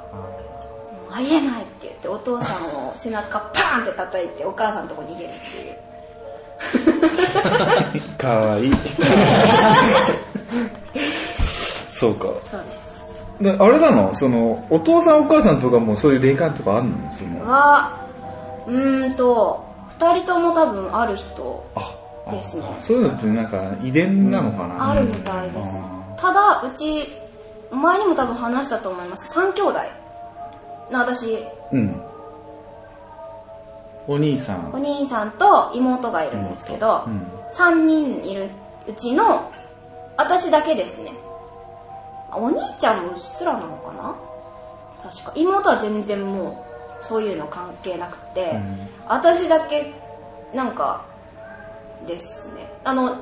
うありえないって言ってお父さんを背中パーンって叩いてお母さんのとこ逃げるっていう。かわいい。そうか。そうです。であれなの？そのお父さんお母さんとかもそういう霊感とかあるの？その。はうーんと2人とも多分ある人あですね。そういうのってなんか遺伝なのかな、あるみたいです。ただうち前にも多分話したと思います。3兄弟。の私。うん。お兄さおん兄さんと妹がいるんですけど、うん。3人いるうちの私だけですねお兄ちゃんもうっすらなのかな？確か。妹は全然もうそういうの関係なくて、ん。私だけなんかですね。あの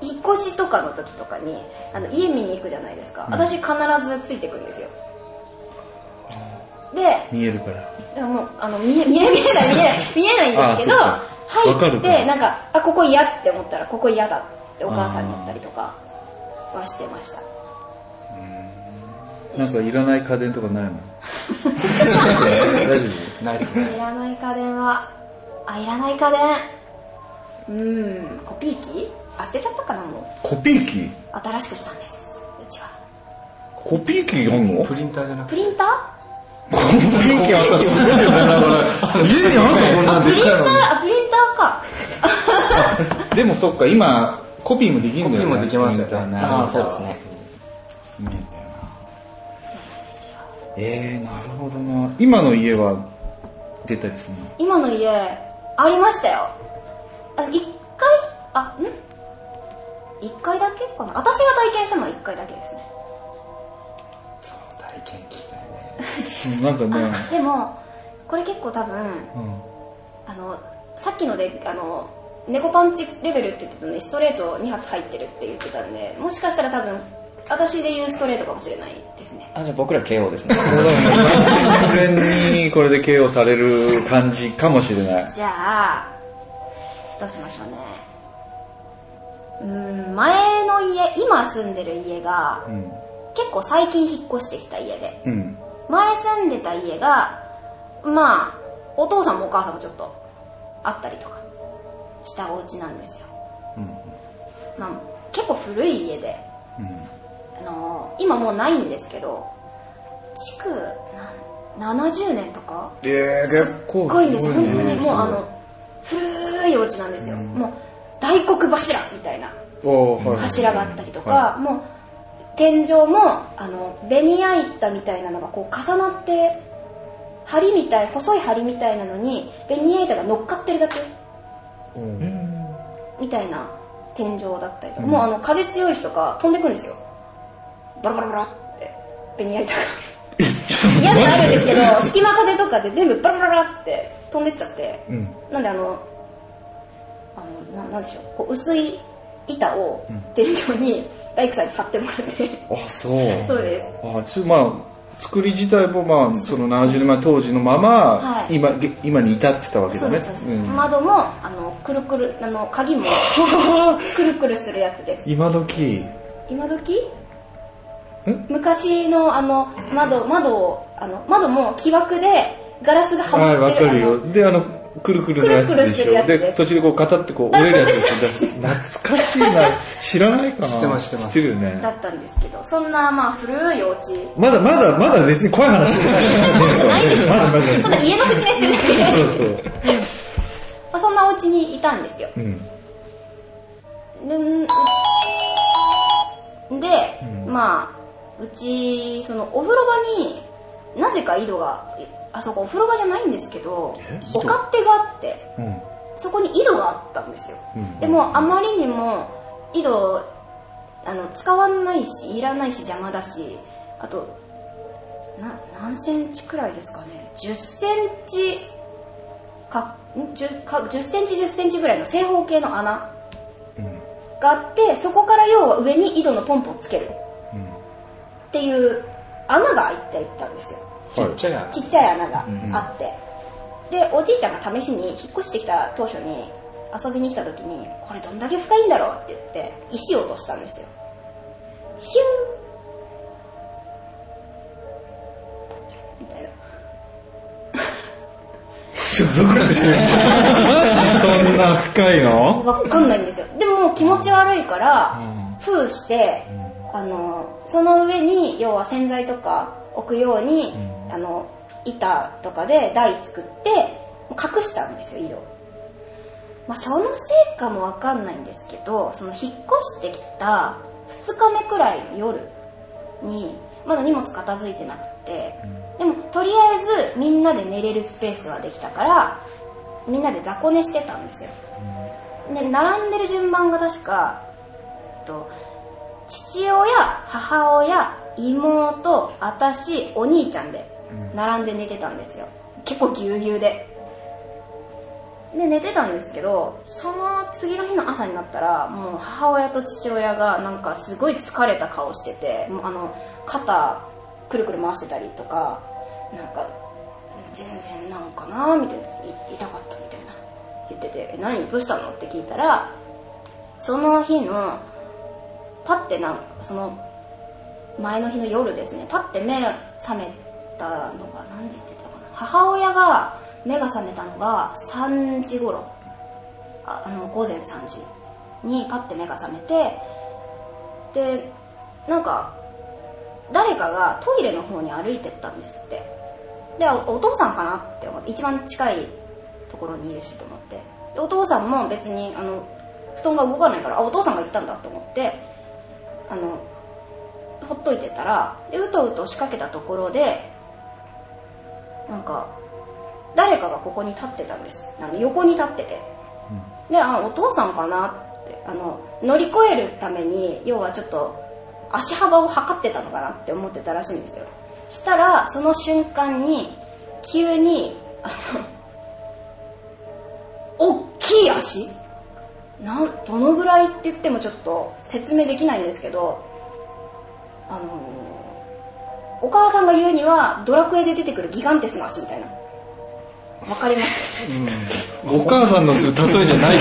引っ越しとかの時とかにあの家見に行くじゃないですか、私必ずついてくるんですよ。で見えるから。でもあの見え見え見えない見えない見えないんですけど入ってなんかあここ嫌って思ったらここ嫌だってお母さんに言ったりとかはしてましたなんかいらない家電とかないの？大丈ナイスね。いらない家電はあいらない家電。うーんコピー機？あ捨てちゃったかなもう。夫コピー機？新しくしたんです。うちは。コピー機あんの？プリンターじゃなくて。プリンター？コピー機あったらすごいよねだから家にあんのこんなんプリンタープリンターか。でもそっか今コピーもできるんだよね。コピーもできますよね。ああ、そうですね。えー、なるほどな。今の家は出たりするの？今の家ありましたよ。あ一回？あん？一回だけかな？私が体験したのは一回だけですね。体験聞きたいね。う んなんかね。でもこれ結構多分うん。あのさっきのであの猫パンチレベルって言ってたのにストレート2発入ってるって言ってたんでもしかしたら多分私で言うストレートかもしれないですね。あ、じゃあ僕ら KO ですね。完全にこれで KO される感じかもしれない。じゃあどうしましょうね。うーん前の家今住んでる家がうん。結構最近引っ越してきた家で。うん。前住んでた家がまあお父さんもお母さんもちょっとあったりとかしたお家なんですよ、まあ、結構古い家で、あのー今もうないんですけど築な70年とか？えー、結構すごいんです。よ本当にもうあの古いお家なんですよ、もう大黒柱みたいな柱があったりとか、はもう天井もあのベニヤ板みたいなのがこう重なって梁みたい細い梁みたいなのにベニヤ板が乗っかってるだけ。みたいな天井だったりとか、もうあの風強い日とか飛んでくんですよバラバラバラってベニヤ板が屋根あるんですけど隙間風とかで全部バラバラバラって飛んでっちゃって、うん。なんであの、あの、ななんでしょう、こう薄い板を天井に大工さんに貼ってもらって、あそう。そうです。あちょまあ作り自体もまあその70年前当時のまま、はい。今に至ってたわけだね。そうん。窓も、あの、くるくる、あの、鍵も、くるくるするやつです。今時？今時？昔のあの、窓、窓を、あの、窓も木枠でガラスがははいわまってる。かるよ。であのくるくるのやつくるくるですしょで途中でこう片ってこう折れるやつですよ懐かしいな。知らないかな。知ってます知ってます。知ってるよあのだねったんですけど、そんな、まあ、古いお家。まだまだまだ別に怖い話。してないです。まだまだ。ただ家の説明してるそうそう。まあ、そんなお家にいたんですよ。うん。ん。で、まあうちそのお風呂場になぜか井戸があそこお風呂場じゃないんですけどお勝手があってうん。そこに井戸があったんですよ、うん。でもあまりにも井戸あの使わないしいらないし邪魔だしあとな何センチくらいですかね。10センチかん？10, か10センチ10センチぐらいの正方形の穴があってそこから要は上に井戸のポンプをつけるっていう穴が開いていったんですよ。はい。ちっちゃいやちっちゃい穴があって、でおじいちゃんが試しに引っ越してきた当初に遊びに来た時にこれどんだけ深いんだろうって言って石を落としたんですよ。ヒューみたいな。ちょっとゾクッとしてるそんな深いの？わかんないんですよ。でも気持ち悪いから、封してあのその上に要は洗剤とか置くように、あの板とかで台作って隠したんですよ井戸まあ、そのせいかもわかんないんですけどその引っ越してきた2日目くらいの夜にまだ荷物片付いてなくて、でもとりあえずみんなで寝れるスペースはできたからみんなで雑魚寝してたんですよ。で並んでる順番が確かえっと父親母親妹私お兄ちゃんで並んで寝てたんですよ。結構ぎゅうぎゅうで。で寝てたんですけどその次の日の朝になったらもう母親と父親がなんかすごい疲れた顔しててもうあの肩くるくる回してたりとかなんか全然なんかなみたいない痛かったみたいな言ってて「え何？どうしたの?」って聞いたらその日のパッてなその前の日の夜ですね。パッて目覚めたのが何時って言ったかな。母親が目が覚めたのが3時頃。ああの午前3時にパッて目が覚めてでなんか誰かがトイレの方に歩いてったんですって。でお父さんかなって思って一番近いところにいるしと思って。お父さんも別にあの布団が動かないからあお父さんが行ったんだと思ってあのほっといてたらでうとうと仕掛けたところでなんか誰かがここに立ってたんです。あの横に立ってて、であお父さんかなってあの乗り越えるために要はちょっと足幅を測ってたのかなって思ってたらしいんですよ。したらその瞬間に急にあの大きい足なんどのぐらいって言ってもちょっと説明できないんですけどあのお母さんが言うにはドラクエで出てくるギガンテスの足みたいな。わかりますお母さんの例えじゃない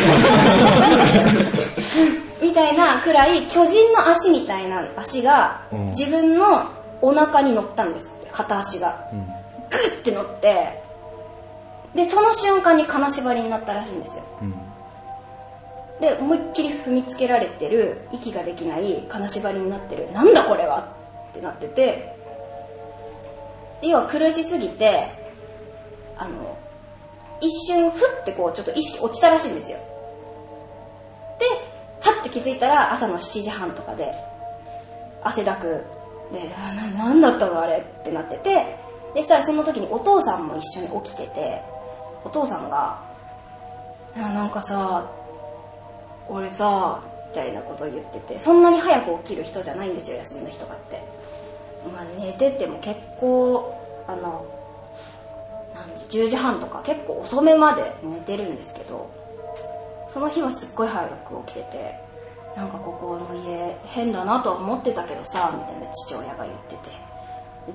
みたいなくらい巨人の足みたいな足がうん。自分のお腹に乗ったんです片足が。グッて乗ってでその瞬間に金縛りになったらしいんですよで思いっきり踏みつけられてる息ができない金縛りになってる。なんだこれは？ってなってて。要は苦しすぎてあの一瞬ふってこうちょっと意識落ちたらしいんですよ。ではって気づいたら朝の7時半とかで汗だくであななんだったのあれ？ってなってて。でしたらその時にお父さんも一緒に起きててお父さんが「なんかさ俺さ」みたいなことを言っててそんなに早く起きる人じゃないんですよ休みの日とかって、まあ、寝てても結構あの何時10時半とか結構遅めまで寝てるんですけどその日はすっごい早く起きててなんかここの家変だなとは思ってたけどさみたいな父親が言ってて。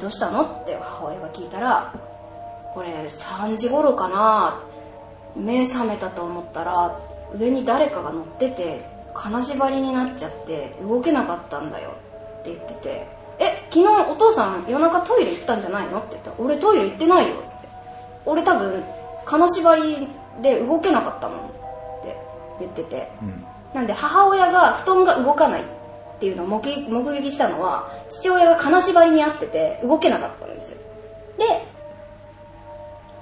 どうしたのって母親が聞いたらこれ3時頃かな目覚めたと思ったら上に誰かが乗ってて金縛りになっちゃって動けなかったんだよ。って言っててえ昨日お父さん夜中トイレ行ったんじゃないの？って言った。ら俺トイレ行ってないよ。って。俺多分金縛りで動けなかったもん。って言ってて、なんで母親が布団が動かないっていうのを目撃目撃したのは父親が金縛りにあってて動けなかったんですよ。で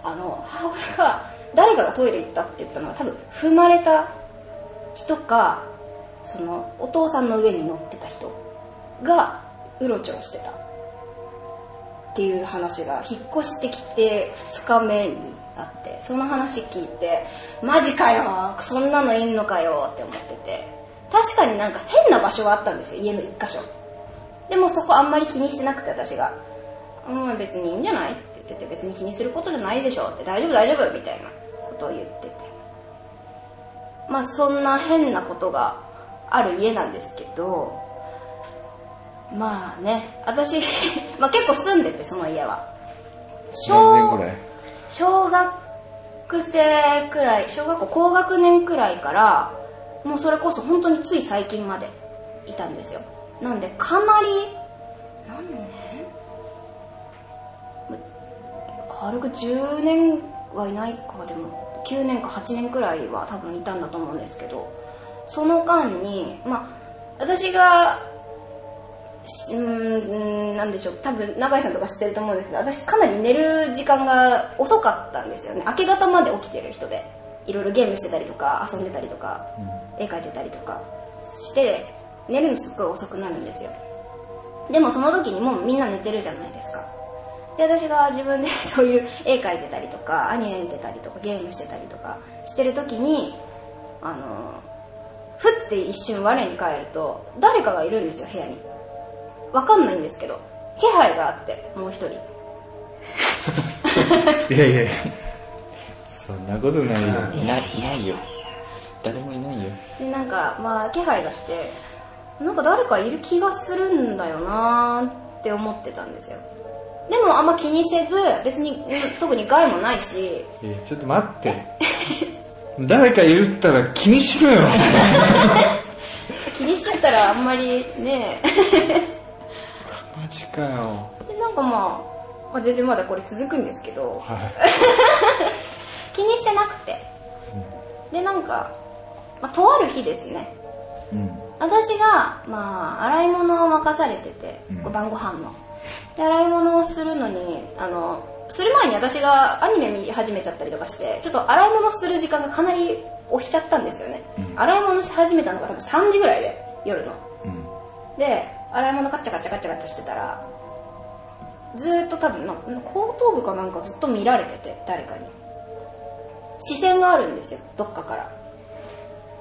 あの母親が誰かがトイレ行ったって言ったのは多分踏まれた人かそのお父さんの上に乗ってた人がうろちょろしてたっていう話が引っ越してきて2日目にあってその話聞いてマジかよそんなのいんのかよって思ってて確かになんか変な場所があったんですよ家の一箇所。でもそこあんまり気にしてなくて私が「うん別にいいんじゃない?」って言ってて別に気にすることじゃないでしょって大丈夫大丈夫みたいな。ことを言ってて。まあそんな変なことがある家なんですけどまあね私 まあ結構住んでてその家は。何年ぐらい？小学生くらい小学校高学年くらいからもうそれこそ本当につい最近までいたんですよ。なんでかなり何年？軽く10年はいないかでも9年か8年くらいは多分いたんだと思うんですけどその間にまあ私がしうーんなんでしょう多分永井さんとか知ってると思うんですけど私かなり寝る時間が遅かったんですよね。明け方まで起きてる人でいろいろゲームしてたりとか遊んでたりとか、絵描いてたりとかして寝るのすっごい遅くなるんですよ。でもその時にもうみんな寝てるじゃないですかで私が自分で そういう絵描いてたりとかアニメ見てたりとかゲームしてたりとかしてる時にあのふって一瞬我に返ると誰かがいるんですよ部屋に。わかんないんですけど気配があってもう一人。いやいやいや。そんなことないよ。いないいないよ誰もいないよ。でなんかまあ気配がしてなんか誰かいる気がするんだよなーって思ってたんですよでもあんま気にせず別にうん特に害もないし。えちょっと待って。誰かいるったら気にしろよ。気にしてたらあんまりね。マジかよ。でなんかまあ、まあ、全然まだこれ続くんですけど。は 気にしてなくて。でなんか、まあ、とある日ですね。うん。私が、まあ、洗い物を任されてて、うん。晩ご飯ので洗い物をするのにあのする前に私がアニメ見始めちゃったりとかしてちょっと洗い物する時間がかなり押しちゃったんですよね、うん。洗い物し始めたのが多分3時ぐらいで夜の。うん。で洗い物カッチャカチャカチャカチャしてたらずーっと多分後頭部かなんかずっと見られてて誰かに。視線があるんですよどっかから。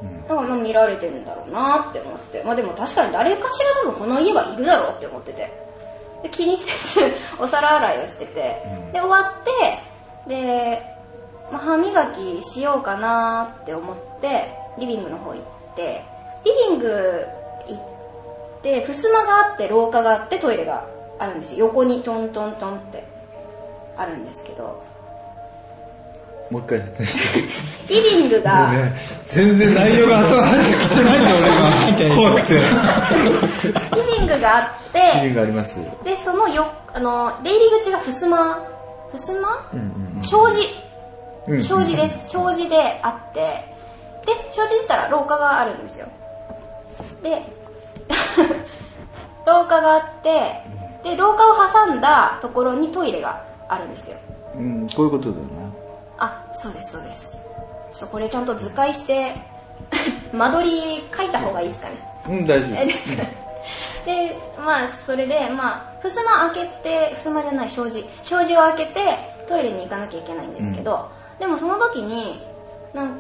うん。なんかまあ見られてるんだろうなって思って。まあでも確かに誰かしら多分この家はいるだろうって思っててで気にせずお皿洗いをしてて、うん。で終わってで、まあ、歯磨きしようかなって思ってリビングの方行って。リビング行って襖があって廊下があってトイレがあるんですよ。横にトントントンってあるんですけどもう一回説明して。リビングが、もうね全然内容が頭入ってきてないんだ俺今 怖くて。リビングがあって理由があります。でそのよあの出入り口が襖襖うんうん障子。うん障子です。障子であって。で障子出たら廊下があるんですよ。で 廊下があってで廊下を挟んだところにトイレがあるんですよ。うんこういうことだよなあそうですそうです。ちょっとこれちゃんと図解して 間取り書いた方がいいですかね。うん大丈えですかでまあそれでまあ襖開けて襖じゃない障子。障子を開けてトイレに行かなきゃいけないんですけど、でもその時になん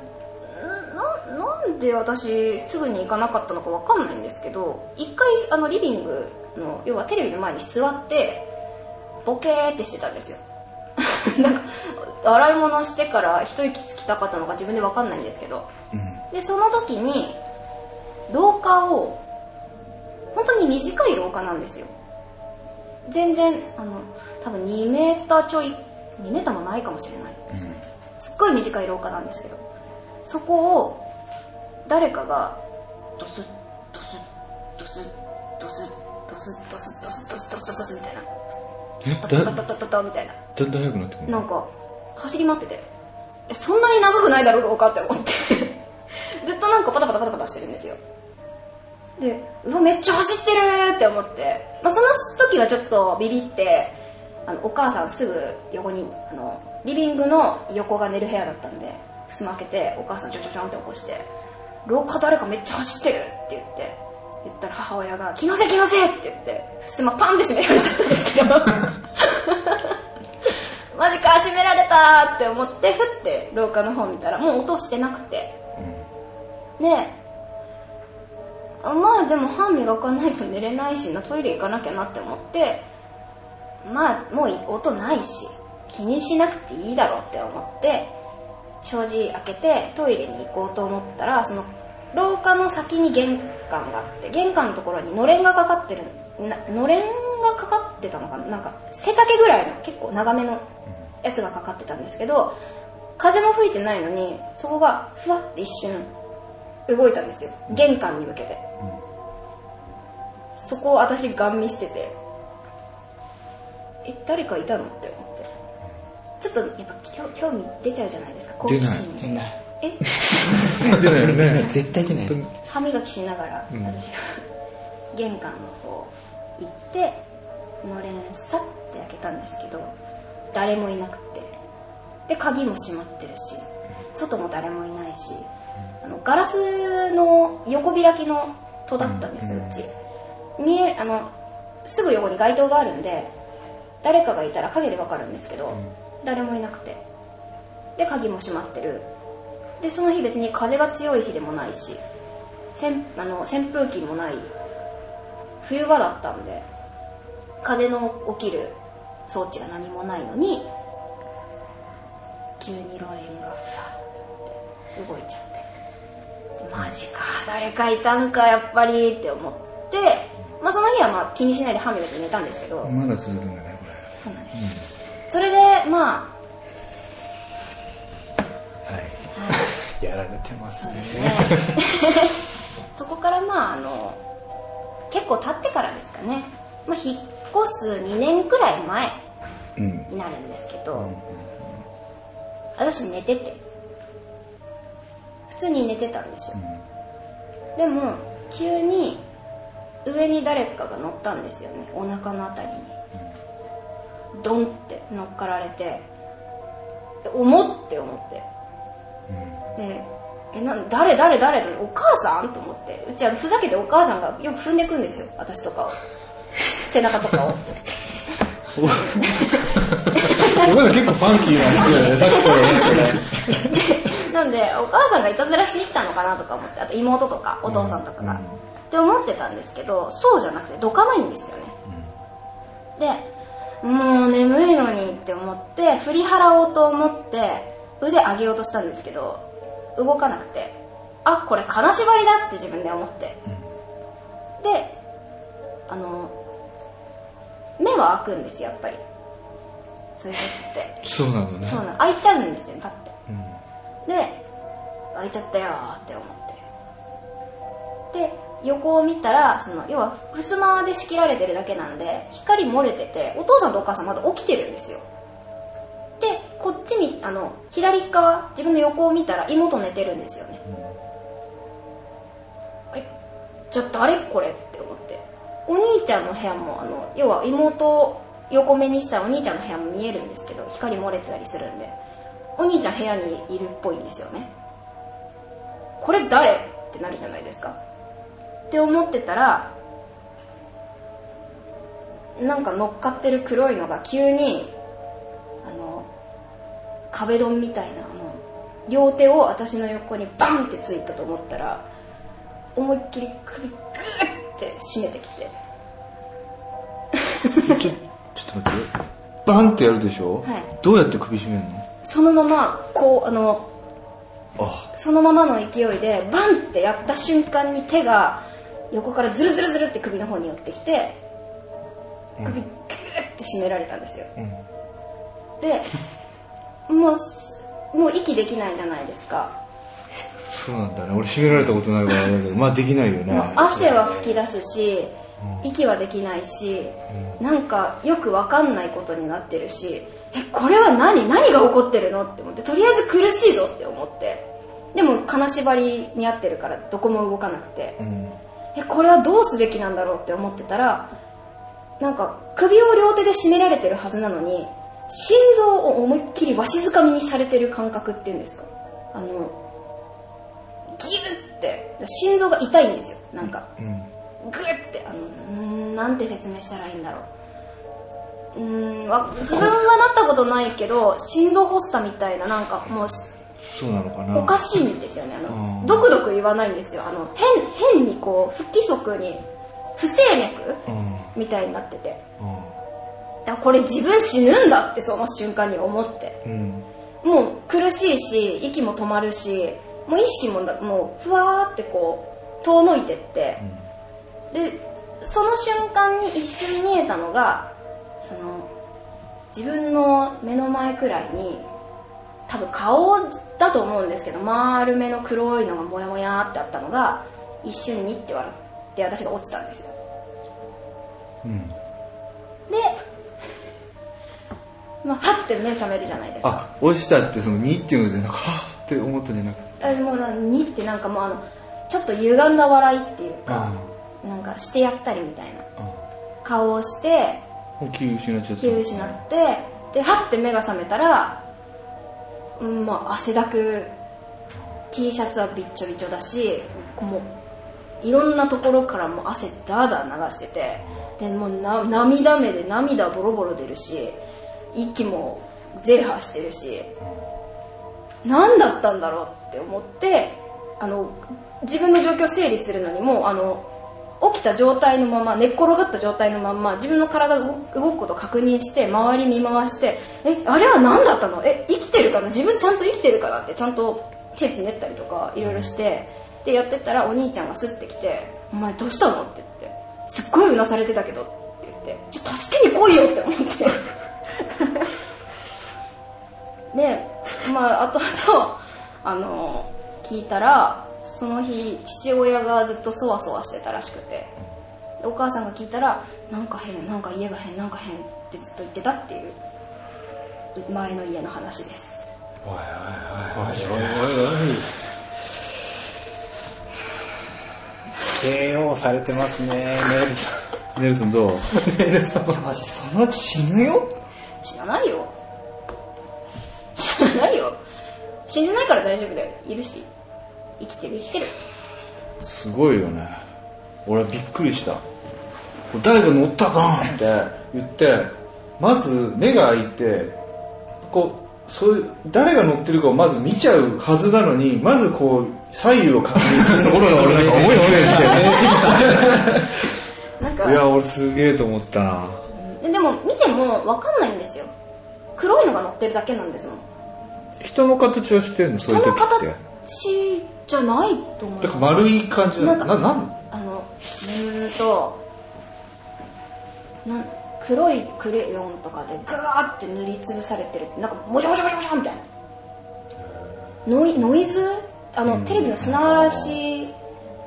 ななんで私すぐに行かなかったのかわかんないんですけど一回あのリビングの要はテレビの前に座ってボケーってしてたんですよ なんか洗い物してから一息つきたかったのか自分でわかんないんですけど。うん。でその時に廊下を本当に短い廊下なんですよ。全然あの多分2メーターちょい2メーターもないかもしれない。ですね、すっごい短い廊下なんですけど。そこを誰かがドスッドスッドスッドスッドスッドスッドスッドスッドスッドスッみたいなえタタタタタタタみたいなだんだん速くなってくるなんか走り回っててそんなに長くないだろ廊下って思ってずっとなんかパタパタパタパタしてるんですよでうわめっちゃ走ってるって思って、まあ、その時はちょっとビビってあのお母さんすぐ横にあのリビングの横が寝る部屋だったんで襖開けてお母さんちょちょちょんって起こして「廊下誰かめっちゃ走ってる」って言って言ったら母親が「気のせい気のせい」って言って襖パンって閉められたんですけど マジか閉められた！って思ってふって廊下の方見たらもう音してなくて。であまあでも歯磨かないと寝れないしなトイレ行かなきゃなって思ってまあもう音ないし気にしなくていいだろうって思って障子開けてトイレに行こうと思ったらその廊下の先に玄関があって玄関のところにのれんがかかってるなのれんがかかってたのかな？なんか背丈ぐらいの結構長めのやつがかかってたんですけど風も吹いてないのにそこがふわって一瞬動いたんですよ。玄関に向けて、そこを私ガン見しててえ誰かいたの？って思って。ちょっとやっぱ興興味出ちゃうじゃないですか好奇出ない。心出ないえ？出ないよね。絶対出ない。歯磨きしながら、うん。私が玄関の方行ってのれんさって開けたんですけど誰もいなくて。で鍵も閉まってるし外も誰もいないしあのガラスの横開きの戸だったんですようち。見えあのすぐ横に街灯があるんで誰かがいたら影でわかるんですけど、誰もいなくて。で鍵も閉まってるでその日別に風が強い日でもないし扇あの扇風機もない。冬場だったんで風の起きる装置が何もないのに急にロレンがファって動いちゃってマジか誰かいたんかやっぱりって思って、まあ、その日はまあ気にしないで歯磨いて寝たんですけど、まだ続くんだねこそうなんです、それでまれはい。あ、はいやられてますね。ね そこからまああの結構経ってからですかね、まあ、引っ越す2年くらい前うんになるんですけど、私寝てて。普通に寝てたんですよ、でも急に上に誰かが乗ったんですよね。お腹のあたりに、ドンって乗っかられて。で重って思ってでえなん誰誰誰お母さん？と思って。うちはふざけてお母さんがよく踏んでくんですよ私とかを。背中とかを。お前ら結構ファンキーなんですよね、さっきからね。なんでお母さんがいたずらしに来たのかなとか思ってあと妹とかお父さんとかが、って思ってたんですけどそうじゃなくてどかないんですよね、でもう眠いのにって思って振り払おうと思って腕上げようとしたんですけど動かなくてあこれ金縛りだって自分で思って、であの目は開くんですよやっぱり。そういう時って。そうなのね。そうなの。開いちゃうんですよパッて。うん。で開いちゃったよーって思って。で横を見たらその要は襖で仕切られてるだけなんで光漏れててお父さんとお母さんまだ起きてるんですよ。でこっちにあの左側自分の横を見たら妹寝てるんですよね、えちょっとあれこれって思って。お兄ちゃんの部屋もあの要は妹を横目にしたらお兄ちゃんの部屋も見えるんですけど光漏れてたりするんで。お兄ちゃん部屋にいるっぽいんですよね。これ誰ってなるじゃないですか。って思ってたらなんか乗っかってる黒いのが急に壁ドンみたいなあの両手を私の横にバンってついたと思ったら思いっきり首グーって締めてきて。ちょっと待って。バンってやるでしょ？はい。どうやって首絞めるの？そのままこうあのあ、そのままの勢いでバンってやった瞬間に手が横からズルズルズルって首の方に寄ってきて首グーって締められたんですよ、でもうすもう息できないじゃないですか。そうなんだね。俺絞められたことないからだけど、まあできないよね。汗は吹き出すし息はできないしなんかよくわかんないことになってるしえこれは何？何が起こってるの？って思ってとりあえず苦しいぞって思って。でも金縛りに合ってるからどこも動かなくて、うん。えこれはどうすべきなんだろうって思ってたらなんか首を両手で絞められてるはずなのに心臓を思いっきりわしづかみにされてる感覚っていうんですか？あのギュッて心臓が痛いんですよなんかうん。グッてあのんなんて説明したらいいんだろううーんわ自分はなったことないけど心臓発作みたいななんかもうそうなのかな。おかしいんですよねあのうんドクドク言わないんですよあの変変にこう不規則に不整脈うん。みたいになっててうん。だこれ自分死ぬんだってその瞬間に思ってうん。もう苦しいし息も止まるしもう意識もだもうふわーってこう遠のいてって、でその瞬間に一瞬見えたのがその自分の目の前くらいに多分顔だと思うんですけど丸めの黒いのがモヤモヤってあったのが一瞬にって笑って私が落ちたんですようん。でまあパッて目覚めるじゃないですか。あ、落ちたってその2っていうので、なんか、はぁって思ったんじゃなくて。あもうなにってなんかもうあのちょっと歪んだ笑いっていうか、なんかしてやったりみたいな顔をして気失っちゃった。気を失ってではって目が覚めたら、うんまあ、汗だく T シャツはびっちょびちょだしもういろんなところからもう汗ダーダー流しててでもうな涙目で涙ボロボロ出るし息もゼーハーしてるし何だったんだろうって思ってあの自分の状況を整理するのにもあの起きた状態のまま寝っ転がった状態のまま自分の体が動くことを確認して周り見回してえあれは何だったの？え生きてるかな？自分ちゃんと生きてるかなってちゃんと手つねったりとかいろいろしてでやってたらお兄ちゃんがスッて来て「お前どうしたの?」って言って「すっごいうなされてたけど」って言って「ちょ助けに来いよ」って思って。でまあ後々あの聞いたらその日父親がずっとそわそわしてたらしくてでお母さんが聞いたらなんか変なんか家が変なんか変ってずっと言ってたっていう前の家の話ですおいおいおいおいおいおい KO されてますね、ネイルさネルソンどう？ん。ネイルさん。いやマジそのうち死ぬよ死なないよ。死なないよ。死んでないから大丈夫だよ。いるし。生きてる生きてる。すごいよね。俺はびっくりした。誰が乗ったかって言ってまず目が開いてこうそういう誰が乗ってるかをまず見ちゃうはずなのにまずこう左右を確認するところが俺なんかおいおい なんか。っていや俺すげえと思ったなも見ても分かんないんですよ。黒いのが乗ってるだけなんですもん。人の形はしてんの？そういう人の時って。形じゃないと思いだから丸い感じななんかのななん？あのうーんとなん黒いクレヨンとかでガーって塗りつぶされてる。なんかもじゃもじゃもじゃもじゃみたいな。ノイノイズ？あの、テレビの砂嵐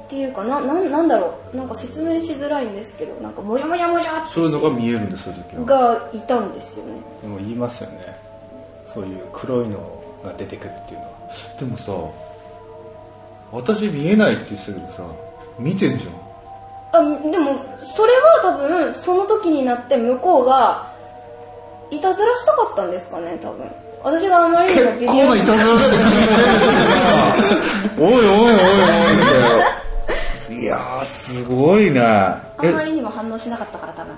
っていうかななんなんだろう。なんか説明しづらいんですけどなんかもじゃもじゃもじゃってそういうのが見えるんですそういう時は。がいたんですよね。でも言いますよね。そういう黒いのが出てくるっていうのは。でもさ私見えないって言ってたけどさ見てんじゃん。あでもそれは多分その時になって向こうがいたずらしたかったんですかね多分。私があまりにもビビらいたずらだ おいおいおいおいだよいやーすごいねあんまえりにも反応しなかったから多分。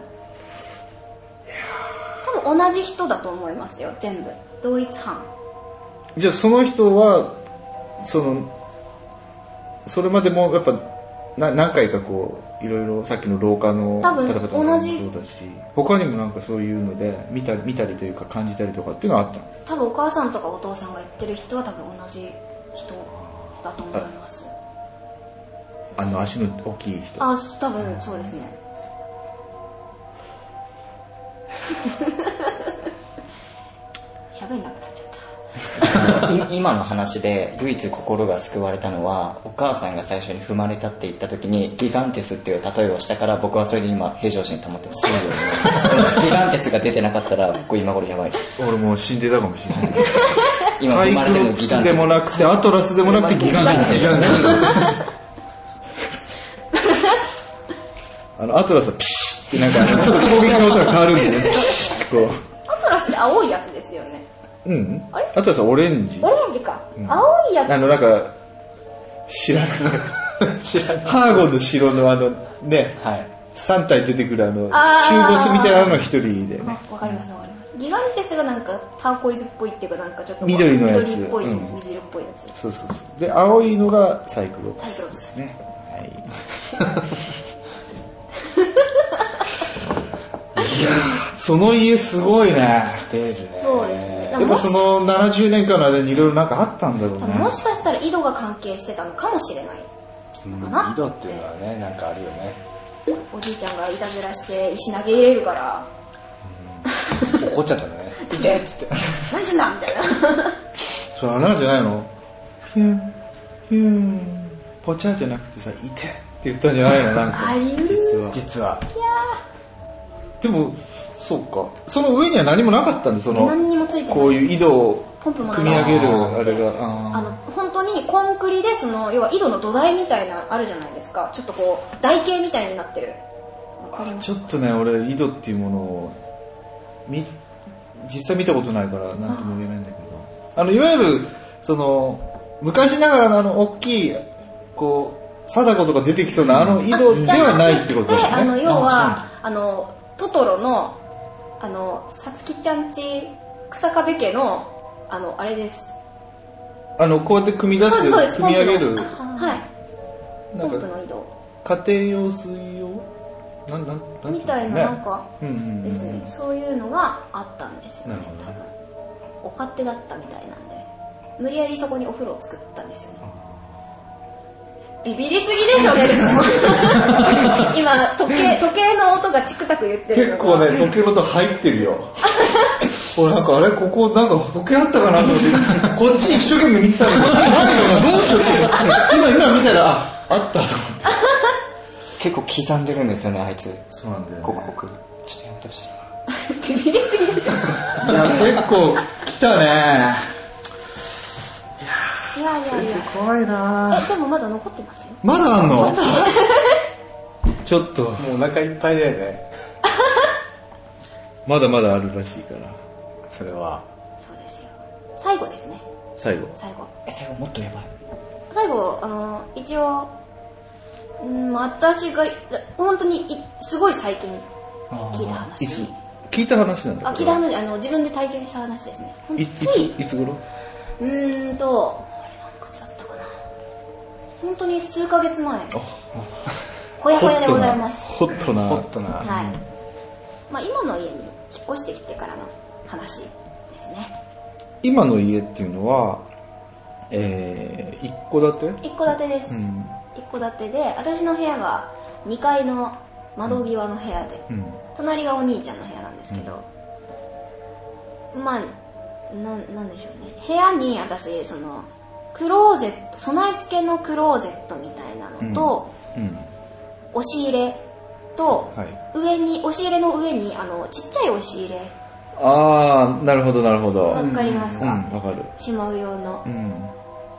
多分同じ人だと思いますよ全部。同一犯。じゃあその人はそのそれまでもやっぱな何回かこういろいろさっきの廊下の方々もそうだし他にもなんかそういうので見たり見たりというか感じたりとかっていうのはあったの？多分お母さんとかお父さんが言ってる人は多分同じ人だと思いますあの足の大きい人。あ多分そうですね。喋んなくなっちゃった。い今の話で唯一心が救われたのはお母さんが最初に踏まれたって言った時にギガンテスっていう例えをしたから僕はそれで今平常心保ってます。ギガンテスが出てなかったら僕今頃やばい。です俺もう死んでたかもしれない。今踏まれてるのギガンテス。でもなくてアトラスでもなくてギガンテスあのアトラスはピシッってなんかあのちょっと攻撃の音が変わるんでね。こアトラスって青いやつですよね。ううん。あれ？アトラスはオレンジ。オレンジか、青いやつ。あのなんか知らない。知らない。ハーゴンの城のあのね。はい。3体出てくるあの中ボスみたいなのが一人でね。あわかりますわかります。ギガンテスがなんかターコイズっぽいっていうかなんかちょっと緑のやつ。緑っぽい、うん。水色っぽいやつ。そうそうそう。で青いのがサイクロプスサイクロプス。ねはいいやーその家すごいね出るね。そうですね。やっぱその70年間の間にいろいろなんかあったんだろうね。もしかしたら井戸が関係してたのかもしれない。うんかな？井戸っていうのはね、なんかあるよね。おじいちゃんがいたずらして石投げ入れるから。怒っちゃったね。いてっつって。何すんだみたいな。それあれなんじゃないの？ヒュンヒュン。ポチャじゃなくてさ「い。て」って言ったんじゃないのなんか。実は。実は。でもそうか。その上には何もなかったんでその何にもついてない。こういう井戸をポンプもな組み上げるあれが。ああの本当にコンクリでその要は井戸の土台みたいなあるじゃないですか。ちょっとこう台形みたいになってる。ちょっとね俺井戸っていうものをみ実際見たことないからなんとも言えないんだけど。あのいわゆるその昔ながらのあの大きいこう貞子とか出てきそうなあの井戸ではないってことだよね。であの要はあのトトロのあのさつきちゃんち草壁家のあのあれです。あのこうやって組み出すそうですそうです組み上げるはい。ポンプの移動家庭用水用？なんなんなんみたいなね。なんかですねそういうのがあったんですよね。多分。お勝手だったみたいなんで。無理やりそこにお風呂を作ったんですよねビビりすぎでしょね 今時計時計の音がチクタク言ってる結構ね時計の音入ってるよ。俺なんかあれここなんか時計あったかなと思ってこっち一生懸命見てたのに。ないよなどうしようって。今今見たらああったと思って。結構刻んでるんですよね、あいつ。そうなんだよ、刻々。ちょっとやめてほしいな。ビビりすぎでしょ。いや結構来たねいやいやいや。怖いな。えでもまだ残ってますよ。まだあんの？ちょっと。もうお腹いっぱいだよね。まだまだあるらしいから。それは。そうですよ。最後ですね。最後。最後。え、最後もっとやばい。最後あの一応うん私が本当にいすごい最近聞いた話。いつ？聞いた話なんだあ聞いた話あの自分で体験した話ですね。いいついつ頃？うーんと本当に数ヶ月前。ほやほやでございます。ホットな。ホットな。はい、まあ、今の家に引っ越してきてからの話ですね。今の家っていうのはえー、一戸建て？一戸建てです、うん。一戸建てで私の部屋が2階の窓際の部屋で、うん。隣がお兄ちゃんの部屋なんですけど、まあななんでしょうね。部屋に私そのクローゼット備え付けのクローゼットみたいなのと、うん。押し入れと、はい。上に押し入れの上にあのちっちゃい押し入れ。ああなるほどなるほど。わかりますうんか、わかる。しまう用の、うん。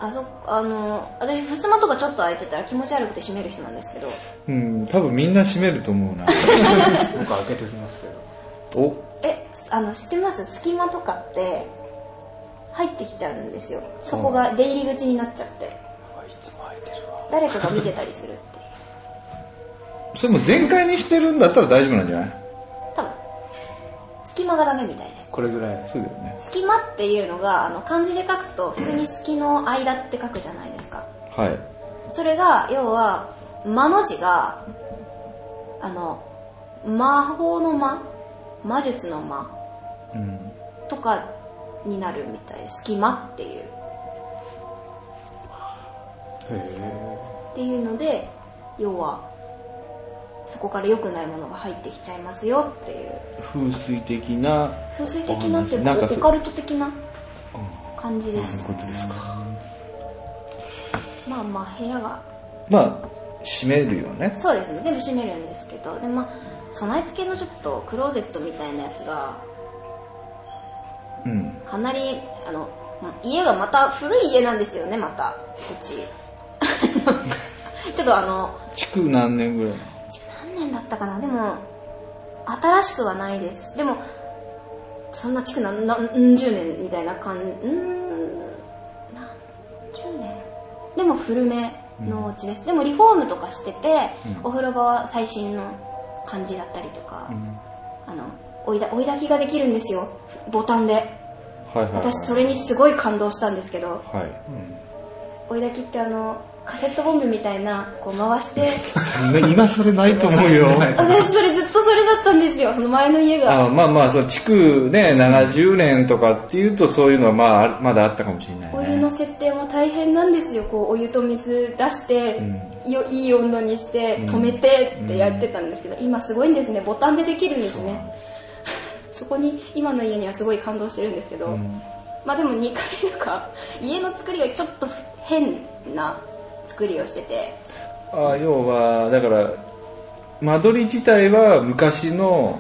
あそあの私襖とかちょっと開いてたら気持ち悪くて閉める人なんですけど。うん多分みんな閉めると思うな。僕開けておきますけど。お？えあの知ってます？隙間とかって入ってきちゃうんですよ。そこが出入り口になっちゃって。いつも開いてるわ。誰かが見てたりするって。いうそれも全開にしてるんだったら大丈夫なんじゃない？多分。隙間がダメみたいです。これぐらい。そうだよね。隙間っていうのがあの漢字で書くと普通に隙の間って書くじゃないですか。はい。それが要は「魔」の字があの魔法の魔魔術の魔うん。とかになるみたい。です隙間っていう。へっていうので要はそこから良くないものが入ってきちゃいますよっていう。風水的な風水的なっていうなんかオカルト的な感じです。そういうことですか。まあまあ部屋が。まあ閉めるよね。そうですね。全部閉めるんですけど。でまあ備え付けのちょっとクローゼットみたいなやつがうん。かなりあの家がまた古い家なんですよねまた。うち。ちょっとあの築何年ぐらい何年だったかな？でも新しくはないです。でもそんな築何何十年みたいな感じうーん何十年？でも古めのお家です、でもリフォームとかしてて、お風呂場は最新の感じだったりとか、あの追いだ追い焚きができるんですよ。ボタンで。はいはいはい。私それにすごい感動したんですけど。はい、追い焚きってあのカセットボンベみたいなこう回して。今それないと思うよ。私それずっとそれだったんですよ。その前の家が。あまあまあそう築ね70年とかっていうとそういうのはまああまだあったかもしれないね。お湯の設定も大変なんですよ。こうお湯と水出して、よいい温度にして止めてってやってたんですけど、今すごいんですね。ボタンでできるんですねそこに今の家にはすごい感動してるんですけど、まあでも2階とか 家の作りがちょっと変な作りをしてて。あ要はだから間取り自体は昔の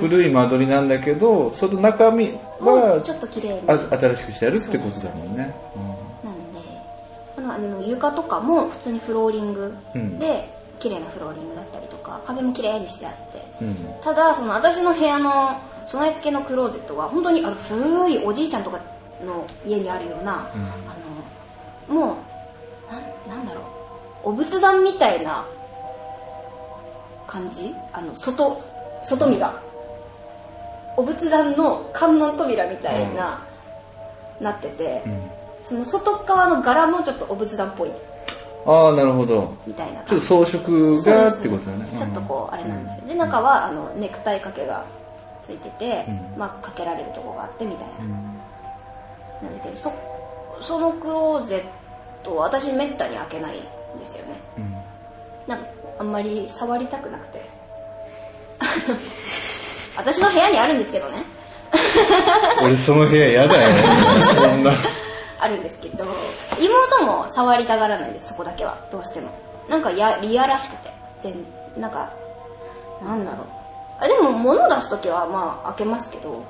古い間取りなんだけどその中身はちょっと綺麗に。あ新しくしてやるってことだもんね。なんでこのあの床とかも普通にフローリングうん。で、綺麗なフローリングだったりとか壁も綺麗にしてあって。うん。ただその私の部屋の備え付けのクローゼットは本当にあの古いおじいちゃんとかの家にあるような、あのもうなんなんだろう。お仏壇みたいな感じ？あの外外見が。お仏壇の観音扉みたいな、なってて、その外側の柄もちょっとお仏壇っぽいああ、なるほど。みたいな。ちょっと装飾がってことだね。ちょっとこうあれなんですよ。で中はあのネクタイ掛けがついてて、うん。まあかけられるとこがあってみたいな、なんだけどそそのクローゼットは私めったに開けないんですよね。うん。なんかあんまり触りたくなくて。私の部屋にあるんですけどね。俺その部屋嫌だよ。そんな。あるんですけど妹も触りたがらないんですそこだけは。どうしても。なんかや嫌らしくて。全なんかなんだろう。あでも物出す時はまあ開けますけど。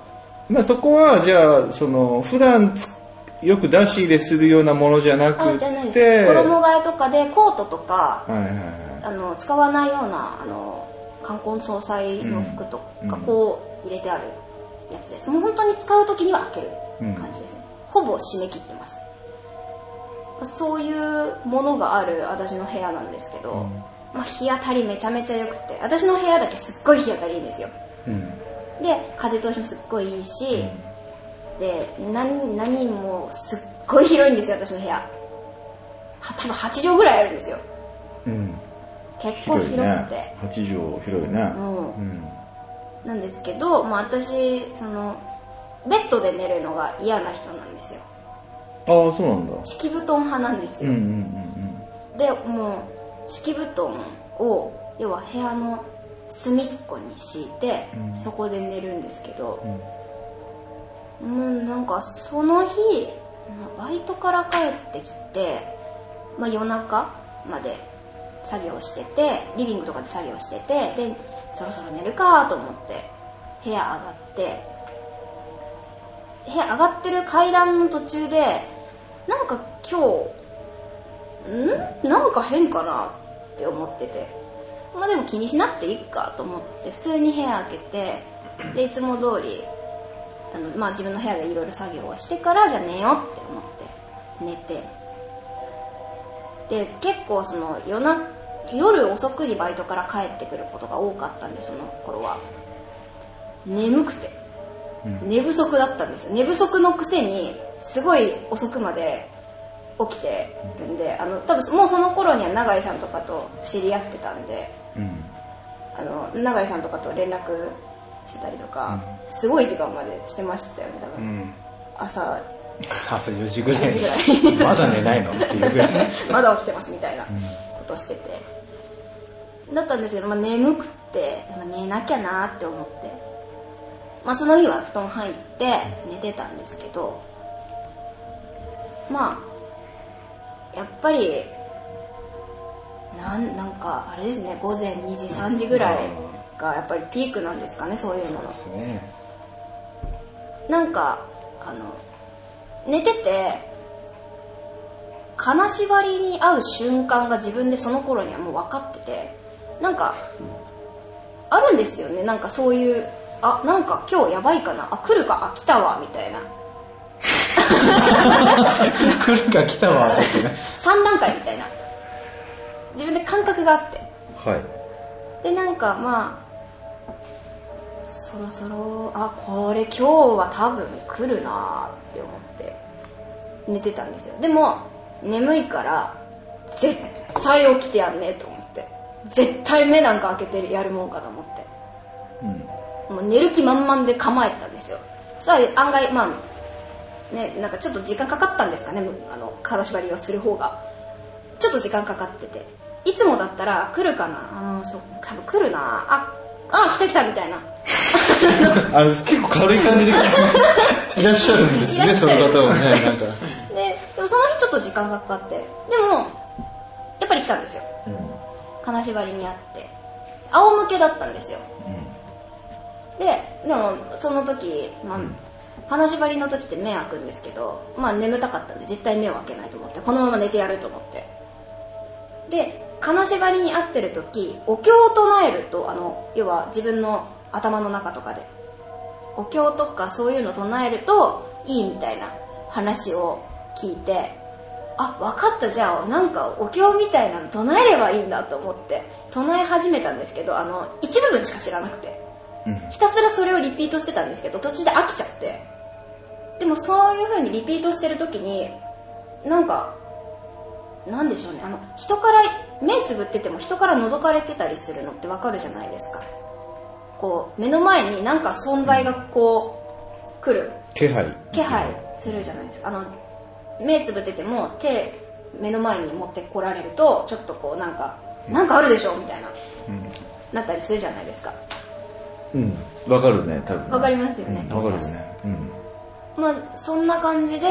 まあそこは、じゃあ、その、普段つよく出し入れするようなものじゃなくあじゃないです。て、衣替えとかでコートとかはいはいはい。あの使わないようなあの冠婚葬祭の服とかうん。こう入れてあるやつです。もう本当に使う時には開ける感じですね、ほぼ締め切ってますそういうものがある私の部屋なんですけど、まあ、日当たりめちゃめちゃ良くて私の部屋だけすっごい日当たりいいんですようん。で風通しもすっごいいいし、で何何もすっごい広いんですよ私の部屋は多分8畳ぐらいあるんですようん。結構広くて、ね。八畳広いね。うんうん。なんですけど、まあ、私そのベッドで寝るのが嫌な人なんですよああ、そうなんだ。敷布団派なんですよ、うんうんうんでもう敷布団を要は部屋の隅っこに敷いて、うん。そこで寝るんですけど、もうなんかその日バイトから帰ってきて、まあ、夜中まで作業しててリビングとかで作業しててでそろそろ寝るかと思って部屋上がって部屋上がってる階段の途中でなんか今日ん？なんか変かなって思ってて。まあでも気にしなくていいかと思って普通に部屋開けてでいつも通りあの、まあ、自分の部屋でいろいろ作業をしてからじゃあ寝ようって思って寝て。で結構その夜な夜遅くにバイトから帰ってくることが多かったんでその頃は。眠くて。寝不足だったんですよ。寝不足のくせにすごい遅くまで起きてるんであの多分もうその頃には永井さんとかと知り合ってたんでうん。うん。あの永井さんとかと連絡してたりとか、すごい時間までしてましたよね多分、うん。朝 朝4時ぐらい4時ぐらいまだ寝ないの？っていうぐらい。まだ起きてますみたいなことしてて、だったんですけど、まあ、眠くって、まあ、寝なきゃなって思って、まあ、その日は布団入って寝てたんですけどまあやっぱりなんなんかあれですね午前2時3時ぐらいがやっぱりピークなんですかねそういうののですね。なんかあの寝てて金縛りに会う瞬間が自分でその頃にはもう分かっててなんかあるんですよねなんかそういうあなんか今日やばいかなあ来るかあ来たわみたいな 来るか来たわ、ちょっとね。3段階みたいな自分で感覚があってはい。でなんかまあそろそろあこれ今日は多分来るなって思って寝てたんですよでも眠いから絶対起きてやんねと思って絶対目なんか開けてやるもんかと思ってうん。もう寝る気満々で構えてたんですよそしたら案外まあねなんかちょっと時間かかったんですかねあの金縛りをする方が。ちょっと時間かかってて。いつもだったら来るかな。あのそ多分来るな。ああ来た来たみたいな。あの、結構軽い感じで いらっしゃるんですね、その方はね。なんか。ででもその日ちょっと時間がかかって。でもやっぱり来たんですよ。金縛りにあって。仰向けだったんですよ。ででもその時、まあ金縛りの時って目開くんですけどまあ眠たかったんで絶対目を開けないと思ってこのまま寝てやると思って。で金縛りに合ってる時お経を唱えるとあの要は自分の頭の中とかでお経とかそういうの唱えるといいみたいな話を聞いてあ分かったじゃあなんかお経みたいなの唱えればいいんだと思って唱え始めたんですけどあの一部分しか知らなくて。ひたすらそれをリピートしてたんですけど途中で飽きちゃってでもそういう風にリピートしてる時になんかなんでしょうねあの人から目つぶってても人から覗かれてたりするのってわかるじゃないですかこう目の前になんか存在がこう来る気配。気配するじゃないですかあの目つぶってても手目の前に持ってこられるとちょっとこうなんかなんかあるでしょみたいな、なったりするじゃないですかうん。わかるね、多分。わかりますよね、わかるね。うん。まあそんな感じで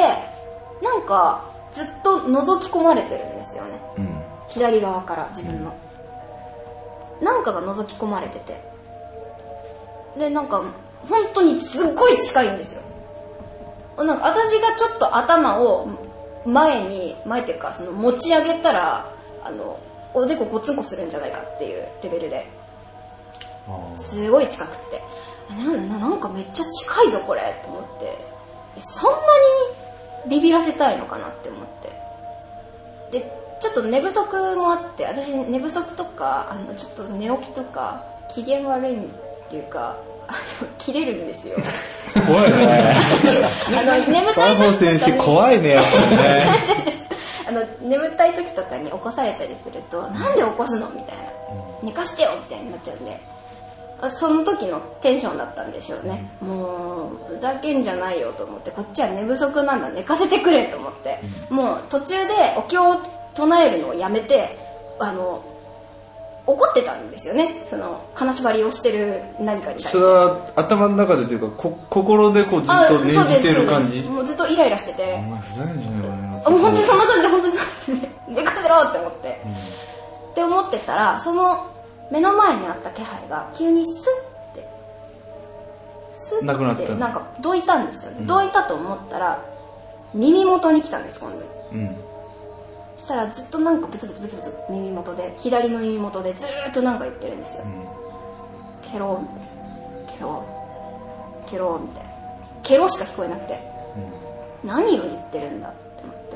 なんかずっと覗き込まれてるんですよね。うん。左側から自分の、なんかが覗き込まれてて。でなんか本当にすっごい近いんですよ。なんか私がちょっと頭を前に前っていうかその持ち上げたらあのおでこゴツンコするんじゃないかっていうレベルで。すごい近くって。なななんかめっちゃ近いぞこれと思って。えそんなにビビらせたいのかなって思って。でちょっと寝不足もあって私寝不足とかあのちょっと寝起きとか機嫌悪いっていうかあの切れるんですよ。怖いね。あの眠たい時とか先生に怖いね、やっぱりね。あの眠たい時とかに起こされたりすると、なんで起こすのみたいな、寝かしてよみたいになっちゃうんで。あその時のテンションだったんでしょうね、もうふざけんじゃないよと思ってこっちは寝不足なんだ寝かせてくれと思って、もう途中でお経を唱えるのをやめてあの怒ってたんですよね。その金縛りをしてる何かに対して。それは頭の中でというか、こ心でこうずっあと念じてる感じ。もうずっとイライラしてて、お前ふざけんじゃないわね。あもう本当にそんな感じで本当にそんな感じで。寝かせろって思って、って思ってたらその目の前にあった気配が急にスッてスッてなんかどいたんですよ。ね、どいたと思ったら耳元に来たんです今度。うん。そしたらずっとなんかブツブツブツブツ耳元で左の耳元でずーっとなんか言ってるんですよ、ケロみたいな。ケロケロみたいな。ケロしか聞こえなくて、何を言ってるんだって思って。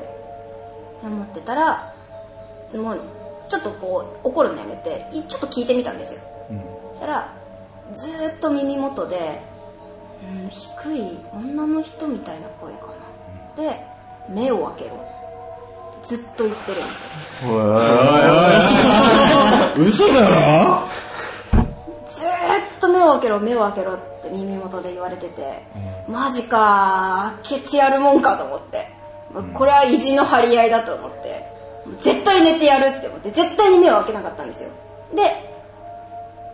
思ってたらもうちょっとこう怒るのやめていちょっと聞いてみたんですよ、そしたらずーっと耳元で、うん、低い女の人みたいな声かな、で目を開けろ。ずっと言ってるんですよ。嘘だろ？ずーっと目を開けろ目を開けろって耳元で言われてて、マジか開けてやるもんかと思って、これは意地の張り合いだと思って絶対寝てやるって思って絶対に目を開けなかったんですよ。で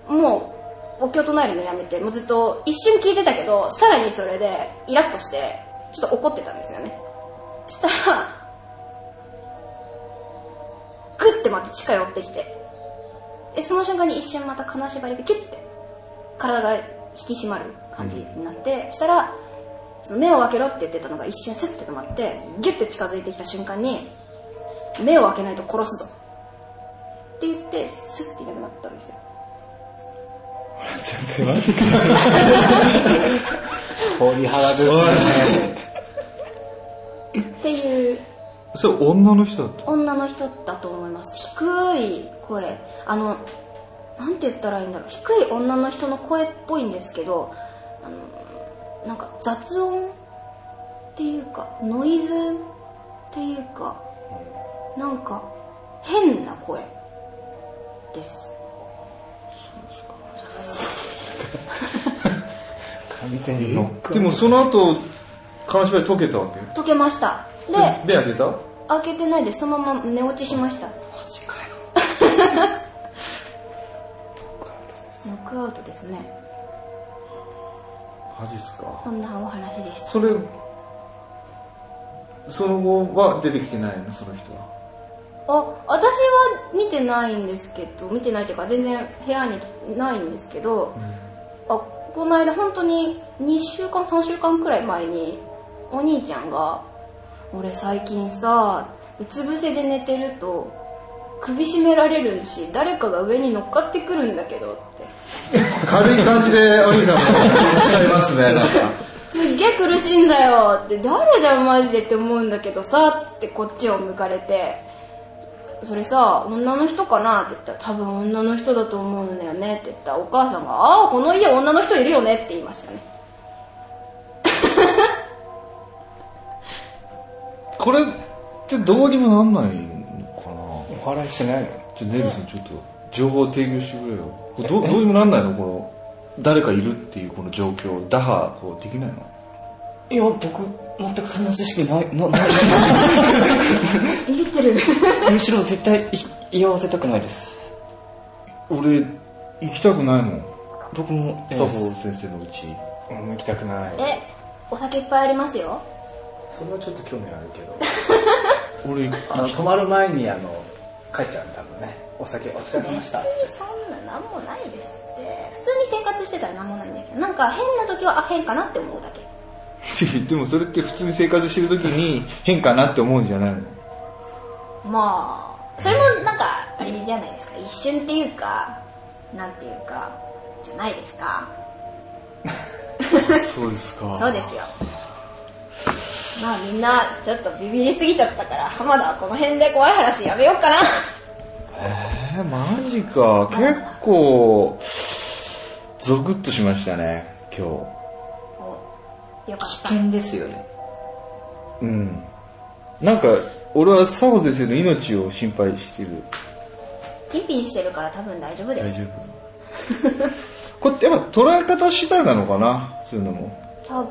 もうお経唱えるのやめてもうずっと一瞬聞いてたけどさらにそれでイラッとしてちょっと怒ってたんですよね。したらグッてまた近寄ってきてでその瞬間に一瞬また金縛りでキュッて体が引き締まる感じになって、したらその目を開けろって言ってたのが一瞬スッて止まってギュッて近づいてきた瞬間に目を開けないと殺すぞ。って言ってスッていなくなったんですよ。鳥肌ですね。っていうそれ女の人だった女の人だと思います。低い声。あのなんて言ったらいいんだろう。低い女の人の声っぽいんですけどあのなんか雑音っていうかノイズっていうかなんか変な声。です。完全にノック。でもその後、金縛り解けたわけ？解けました。で目開けた？開けてないでそのまま寝落ちしました。マジかよ。ノックアウトですね。マジっすか？そんなお話でした。それ、その後は出てきてないの、その人は？あ私は見てないんですけど見てないっていうか全然部屋にないんですけど、あこの間本当に2週間3週間くらい前にお兄ちゃんが「俺最近さうつ伏せで寝てると首絞められるし誰かが上に乗っかってくるんだけどって。軽い感じでお兄さんも。使いますね、なんか。すっげえ苦しいんだよって誰だよマジでって思うんだけどさってこっちを向かれてそれさ女の人かなって言ったら多分女の人だと思うんだよねって言ったらお母さんがああこの家女の人いるよねって言いましたね。これってどうにもなんないのかな。お祓いしないの？ちょネルさんちょっと情報提供してくれよ。これどうどうにもなんないの？この、誰かいるっていうこの状況、打破こうできないの？いや、僕、全くそんな知識ない、なない、ビビってるむしろ絶対い居合わせたくないです。俺、行きたくないもん。僕も、佐保先生のうち。俺も行きたくない。えお酒いっぱいありますよ。それはちょっと興味あるけど。俺、あの泊まる前にあの帰っちゃう多分ね。お酒お疲れ様でした。そんな何もないですって。普通に生活してたら何もないんですよ。なんか変な時はあ変かなって思うだけ でもそれって普通に生活してる時に変かなって思うんじゃないの？まあそれもなんかあれじゃないですか。一瞬っていうかなんていうかじゃないですか。そうですか。そうですよ。まあみんなちょっとビビりすぎちゃったから浜田はこの辺で怖い話やめようかな。えー、マジか。結構、ゾクッとしましたね、今およかった危険ですよね。日。うん。なんか、俺は佐保先生の命を心配してる。ピンピンしてるから多分大丈夫です大丈夫。これってやっぱ捉え方次第なのかな？そういうのも。多分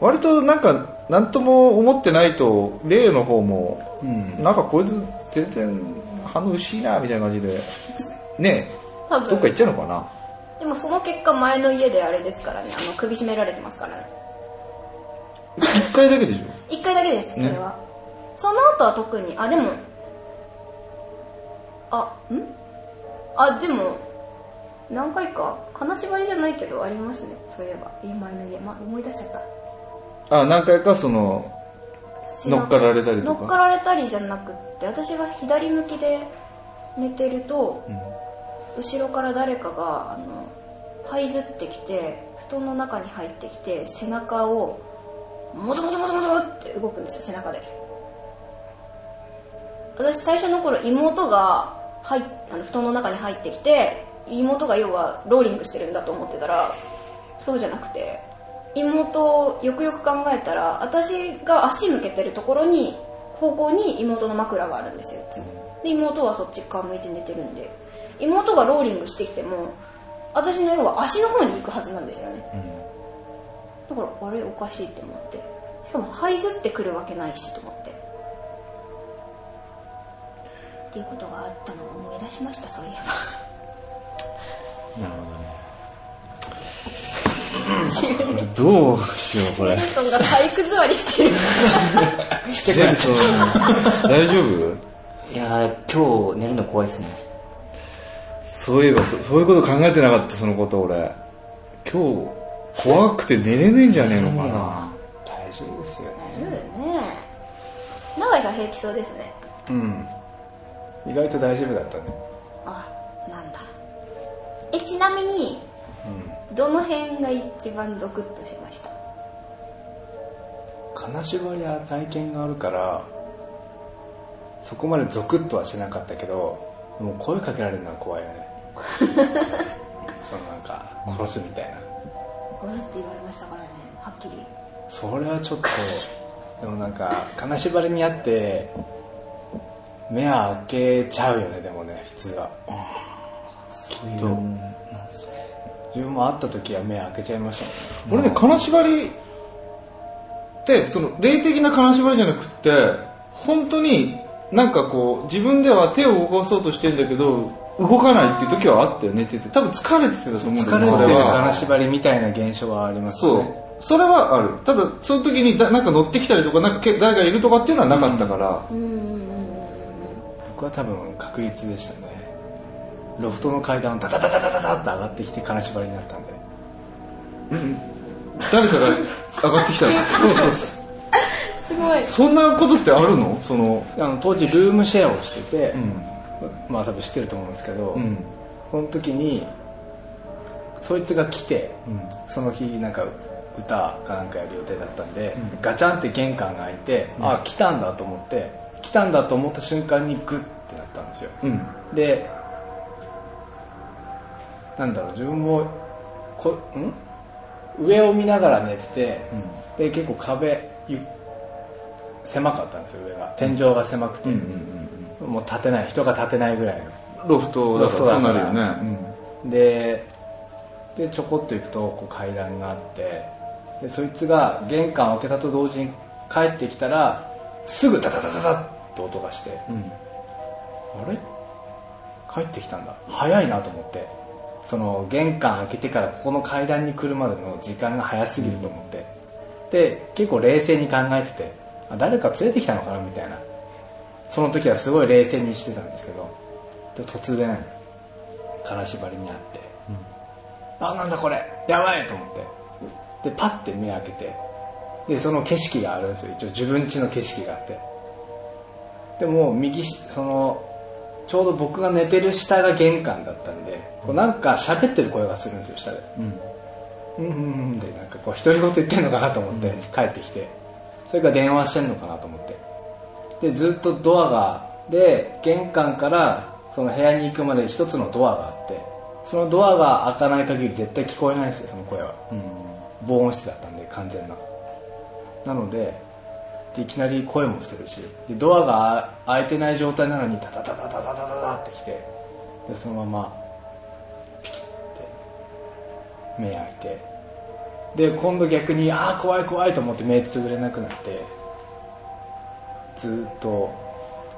割となんか、なんとも思ってないと、例の方も、うんなんかこいつ全然反応薄いな、みたいな感じで、ね多どっか行分っちゃうのかな？でもその結果前の家であれですからねあの首絞められてますからね一回だけでしょ？一回だけですそれは、その後は特に。あでも。あん？あでも何回か。金縛りじゃないけどありますね。そういえば。今の家、ま、思い出しちゃった。あ、何回かその、乗っかられたりとか？乗っかられたりじゃなくって私が左向きで寝てると、後ろから誰かがあの這いずってきて布団の中に入ってきて背中をもぞもぞもぞもぞって動くんですよ背中で。私最初の頃妹が入あの布団の中に入ってきて妹が要はローリングしてるんだと思ってたらそうじゃなくて妹よくよく考えたら私が足向けてるところに方向に妹の枕があるんですよいつも。で妹はそっち側向いて寝てるんで。妹がローリングしてきても私の要は足の方に行くはずなんですよね、だからあれおかしいって思ってしかも這いずってくるわけないしと思ってっていうことがあったのを思い出しましたそういえばなるほどね。どうしよう、これネ。ルソンが体育座りしてる大丈夫？いやー、今日寝るの怖いですね。そういえばそ、そういうこと考えてなかった、そのこと、俺。今日、怖くて寝れねえんじゃねえのかな。大丈夫ですよ大丈夫ね。永井さん平気そうですね。うん。意外と大丈夫だったね。あなんだ。えちなみにどの辺が一番ゾクッとしました？金縛りは体験があるからそこまでゾクッとはしなかったけどもう声かけられるのは怖いよね。そのなんか殺すみたいな殺すって言われましたからねはっきり。それはちょっとでもなんか金縛りにあって目は開けちゃうよねでもね普通は。と。自分も会った時は目開けちゃいました。もんね俺ね、金縛りって、その、霊的な金縛りじゃなくって、本当になんかこう、自分では手を動かそうとしてんだけど、動かないっていう時はあったよ、寝てて。多分疲れてたと思うんだ疲れよね、それてる金は。縛りみたいな現象はありますそうね。それはある。ただ、その時にだなんか乗ってきたりとか、なんかけ誰がいるとかっていうのはなかったから、うーん僕は多分確率でしたねロフトの階段をダダダダダダダって上がってきて金縛りになったんで誰かが上がってきたの。そうそうすごいそんなことってあるの？その、あの当時ルームシェアをしてて、うん。まあ多分知ってると思うんですけど、うん。その時にそいつが来て、うん。その日なんか歌かなんかやる予定だったんで、うん。ガチャンって玄関が開いて、うん。あ来たんだと思って来たんだと思った瞬間にグッてなったんですよ。うん。でなんだろう自分もこん？上を見ながら寝てて、で結構壁ゆ狭かったんですよ上が。天井が狭くて、うんうんもう立てない人が立てないぐらいロフトだからそうなるよね。ででちょこっと行くとこう階段があってでそいつが玄関を開けたと同時に帰ってきたらすぐダダダダダッと音がしてうん。うんあれ？帰ってきたんだ。早いなと思って。その玄関開けてからここの階段に来るまでの時間が早すぎると思って、で結構冷静に考えててあ誰か連れてきたのかな？みたいなその時はすごい冷静にしてたんですけどで突然金縛りにあって、あなんだこれやばいと思ってでパッて目開けてでその景色があるんですよ。一応自分家の景色があって。でも右しそのちょうど僕が寝てる下が玄関だったんで、こうなんか喋ってる声がするんですよ下で。うん。うんうんうんでなんかこう独り言言ってんのかなと思って帰ってきて。それから電話してんのかなと思ってでずっとドアがで玄関からその部屋に行くまで一つのドアがあってそのドアが開かない限り絶対聞こえないんですよその声は。防音室だったんで完全な。なのででいきなり声もするしでドアが開いてない状態なのにタタタタタタタタタってきてでそのままピキッて目開いて。で今度逆にああ怖い怖いと思って目つぶれなくなってずーっと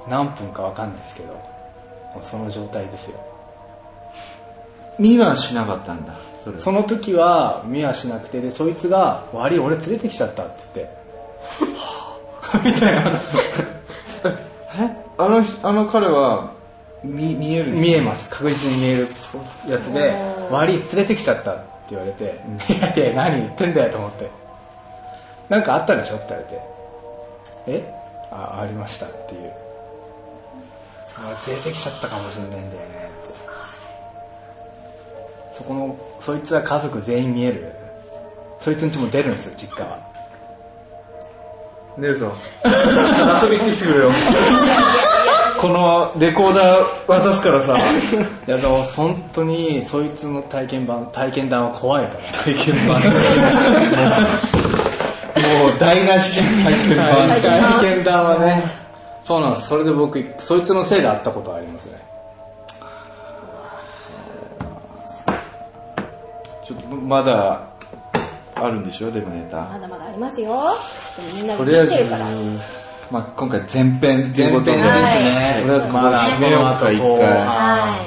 何分かわかんないですけどその状態ですよ。見はしなかったんだそれ。その時は見はしなくてでそいつが「悪い俺連れてきちゃった」って言って。はぁみたいな。あのあの彼は見見える見えます。確実に見えるやつで「悪い連れてきちゃった」って言われて「いやいや何言ってんだよ」と思って「なんかあったでしょ?」って言われて「え？あありました」っていう。あ連れてきちゃったかもしれないんだよね。ってそこのそいつは家族全員見える。そいつんちも出るんですよ実家は。ネルソン遊び行ってきてくれよ。このレコーダー渡すからさ。いやでも本当にそいつの体験版体験談は怖いから。体験版。も う台無しじゃん体験版体験談はねそうなんです。それで僕そいつのせいで会ったことありますね。ちょっとまだあるんでしょ？でもネタ。まだまだありますよ。でもみんなとりあえず見てるから。まあ、今回前編ということで、前編。ですねとりあえずここでまだ締めようか、一回。はあ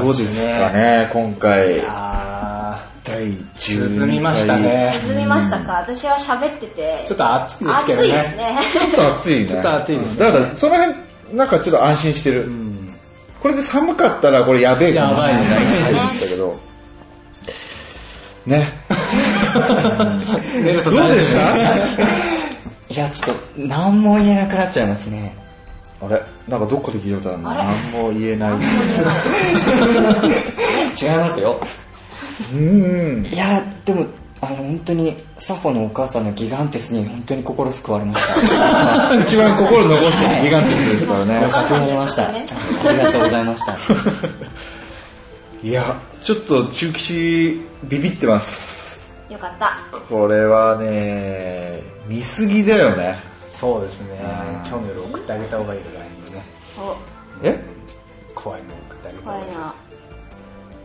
どうですかね、今回。あ第ー12進みましたねい。進みましたか私は喋ってて。ちょっと暑いですけどねですね。ちょっと暑いね。ちょっと暑いですねだから、その辺、なんかちょっと安心してる。うんこれで寒かったら、これやべえかもしれない。やばいね入るんだけど。ね。どうでした？いや、ちょっと、何も言えなくなっちゃいますね。あれ？なんかどっかで聞いたことあるな。あれ？何も言えない。違いますよ。うん。いや、でも、あの、本当に、サホのお母さんのギガンテスに本当に心救われました。一番心残してるギガンテスですからね。救われました。ありがとうございました。いや、ちょっと中吉ビビってます。よかった。これはね、見すぎだよね。そうですね。うん。興味を送ってあげた方がいいぐらいにねお、え？怖いのを送ってあげた怖い方がいい。な。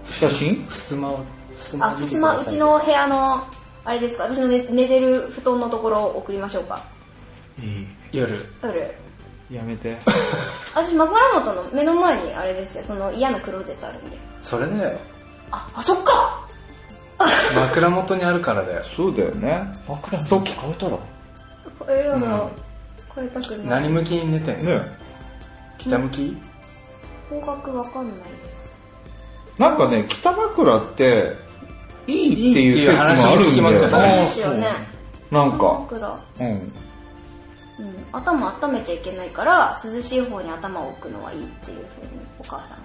写真？ふすまをふすあ、ふすま、うちの部屋の、あれですか、私の寝寝てる布団のところを送りましょうか。夜。夜。やめて。私、枕元の目の前にあれですよ、その嫌なクローゼットあるんで。それだよ。あ、あ、そっか！枕元にあるからだよ。そうだよね。僕らそう聞こえたらこれやだ、これたくない。何向きに寝てんの？ね。北向き？方角わかんないです。なんかね、北枕って、いいっていう説もあるんだよね。ですよね。なんか。枕うん。うん、頭温めちゃいけないから涼しい方に頭を置くのはいいっていうふうにお母さん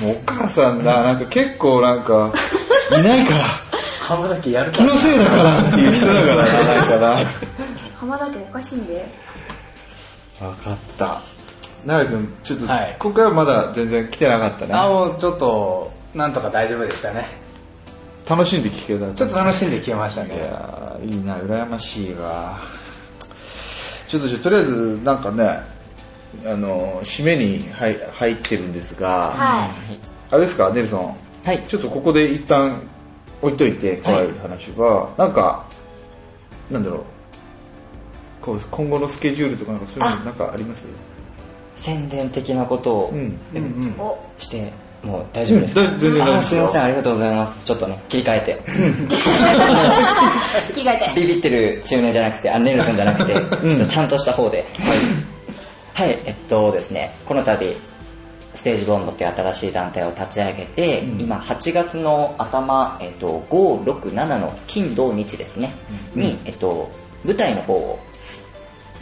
でもお母さんが、なんか結構なんか、いないから、浜田家やるか気のせいだからっていう人だからな、なんかな。浜田家おかしいんでわかった。なるくん、ちょっと、はい今回はまだ全然来てなかったあね。もうちょっとなんとか大丈夫でしたね楽しんで聞けた。ちょっと楽しんで聞けましたいねやーいいな、羨ましいわ。ちょっとじゃあとりあえず、なんかね、あの、締めに入入ってるんですが、はあれですか、ネルソン？はい。ちょっとここで一旦置いといて、怖い話は、なんか、なんだろう、こう今後のスケジュールとかなんかそういうのなんかあります？宣伝的なことをうん。うんして、もう大丈夫ですか、うんだ全然大丈夫あーすいません、ありがとうございます。ちょっとね、切り替えて。着替えてビビってる中年じゃなくて、あ、ネルソンじゃなくて、ちょっとちゃんとした方で。はい。はい、えっとですね、この度、ステージボンドっていう新しい団体を立ち上げて、今8月の頭、えっと、5、6、7の金、土、日ですね、に、えっと、舞台の方を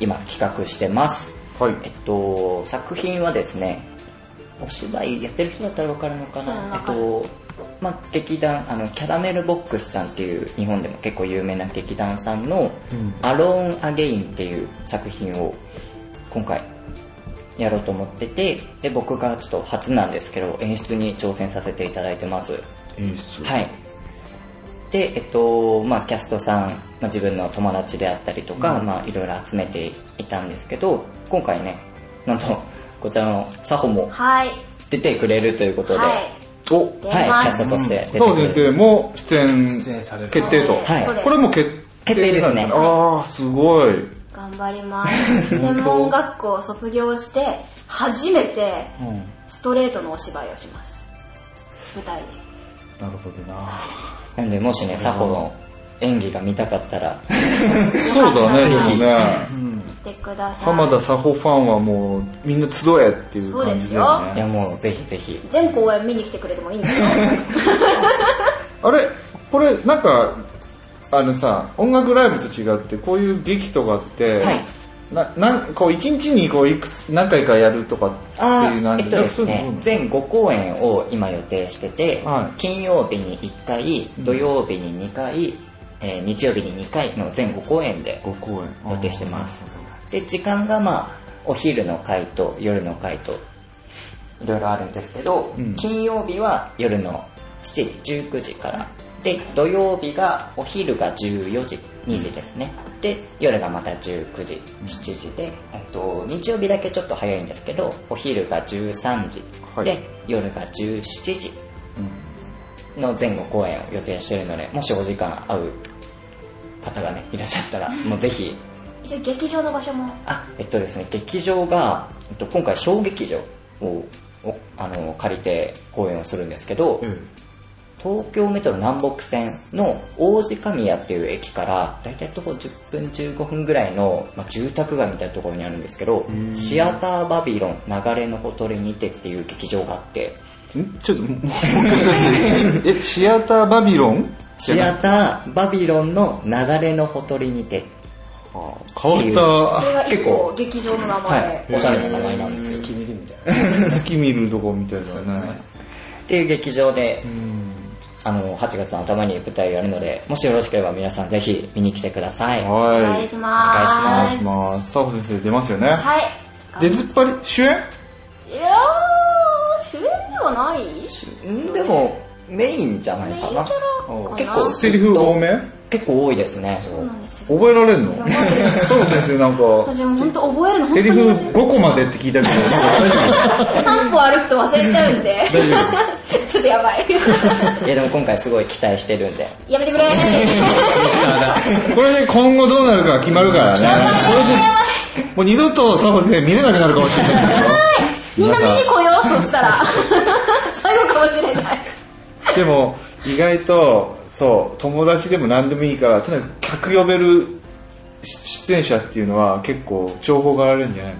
今企画してます。はい。えっと、作品はですね、お芝居やってる人だったらわかるのかうんな、えっと、まあ、劇団、あの、キャラメルボックスさんっていう日本でも結構有名な劇団さんの、アローン・アゲインっていう作品を今回やろうと思ってて、で、僕がちょっと初なんですけど、演出に挑戦させていただいてます。演出。はい。で、えっと、まあ、キャストさん、まあ、自分の友達であったりとか、まあ、いろいろ集めていたんですけど、今回ね、なんと、こちらのサホもはい出てくれるということで、はいお、はい、キャストとして出てくそうれる。先生も出演出演される決定と。はいこれも決決定ですねああ、すごい。頑張ります。専門学校を卒業して初めてうん。ストレートのお芝居をします。舞台で。なるほどな。なんで、もしね、サホの演技が見たかったら、そうだね、でもね。見てください。浜田佐穂ファンはもうみんな集えっていう感じだよいやね。もうぜひぜひ。全公演見に来てくれてもいいんですよ。あれ？これなんか、あのさ、音楽ライブと違ってこういう劇とかって、はい。ななんこう一日にこういくつ何回かやるとかってあいうなんーえっとですねの、全5公演を今予定してて、はい。金曜日に1回、土曜日に2回、えー日曜日に2回の全5公演でご公演。予定してます。で、時間がまあ、お昼の回と夜の回と、いろいろあるんですけど、うん。金曜日は夜の7時、19時から、で、土曜日がお昼が14時、2時ですね。で、夜がまた19時、7時で、えっと、日曜日だけちょっと早いんですけど、お昼が13時、はい。で、夜が17時の前後公演を予定しているので、もしお時間合う方がね、いらっしゃったら、もうぜひ。一応劇場の場所も。あ、えっとですね、劇場が、えっと、今回小劇場ををあの借りて公演をするんですけど、東京メトロ南北線の王子神谷っていう駅から大体徒歩10分15分ぐらいの、まあ、住宅街みたいなところにあるんですけどシアターバビロン流れのほとりにてっていう劇場があって。ん？ちょっともうえシアターバビロン？シアターバビロンの流れのほとりにて。変わっそれた結構。個劇場の名前、はい。おしゃれな名前なんですよ。気に入るみたいな。月見るとこみたいだね。っていう劇場であの8月の頭に舞台をやるのでもしよろしければ皆さんぜひ見に来てください。はい。お願いします。お願いします。佐保先生出ますよね。はい。出ずっぱり主演？いやー主演ではない？んでもメインじゃないかな。結構セリフ多め？結構多いですね。そうなんですよ。覚えられんの？やばいです佐保先生なんか私も本当覚えるの本当セリフに苦手5個までって聞いたけど3歩 歩くと忘れちゃうんで。大丈 ちょっとやばい。いやでも今回すごい期待してるんで。やめてくれ。これで今後どうなるか決まるからね。これでもう二度と佐保先生見れなくなるかもしれない。みんな見に来ようそしたら。最後かもしれない。でも意外とそう友達でも何でもいいからとにかく客呼べる出演者っていうのは結構情報があるんじゃないの？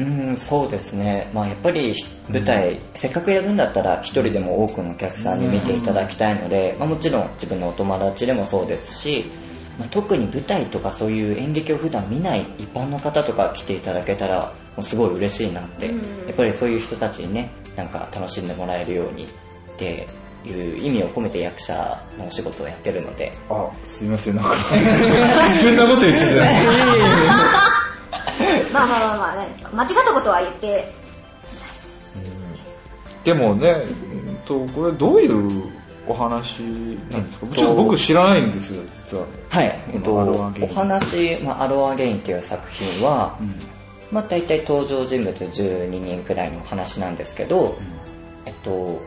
うんそうですね、まあ、やっぱり舞台、せっかくやるんだったら一人でも多くのお客さんに見ていただきたいので、まあ、もちろん自分のお友達でもそうですし、まあ、特に舞台とかそういう演劇を普段見ない一般の方とか来ていただけたらもうすごい嬉しいなって、やっぱりそういう人たちにねなんか楽しんでもらえるようにっていう意味を込めて役者のお仕事をやってるので。あすいませんなんか。そんなこと言っちゃった まあまあまあまあね。間違ったことは言って。でもね、うんとこれどういうお話なんですか、ちょっと僕知らないんですよ実は。はい、えっと、お話、まあ、アロアゲインっていう作品は、まあ、大体登場人物12人くらいの話なんですけど、えっと、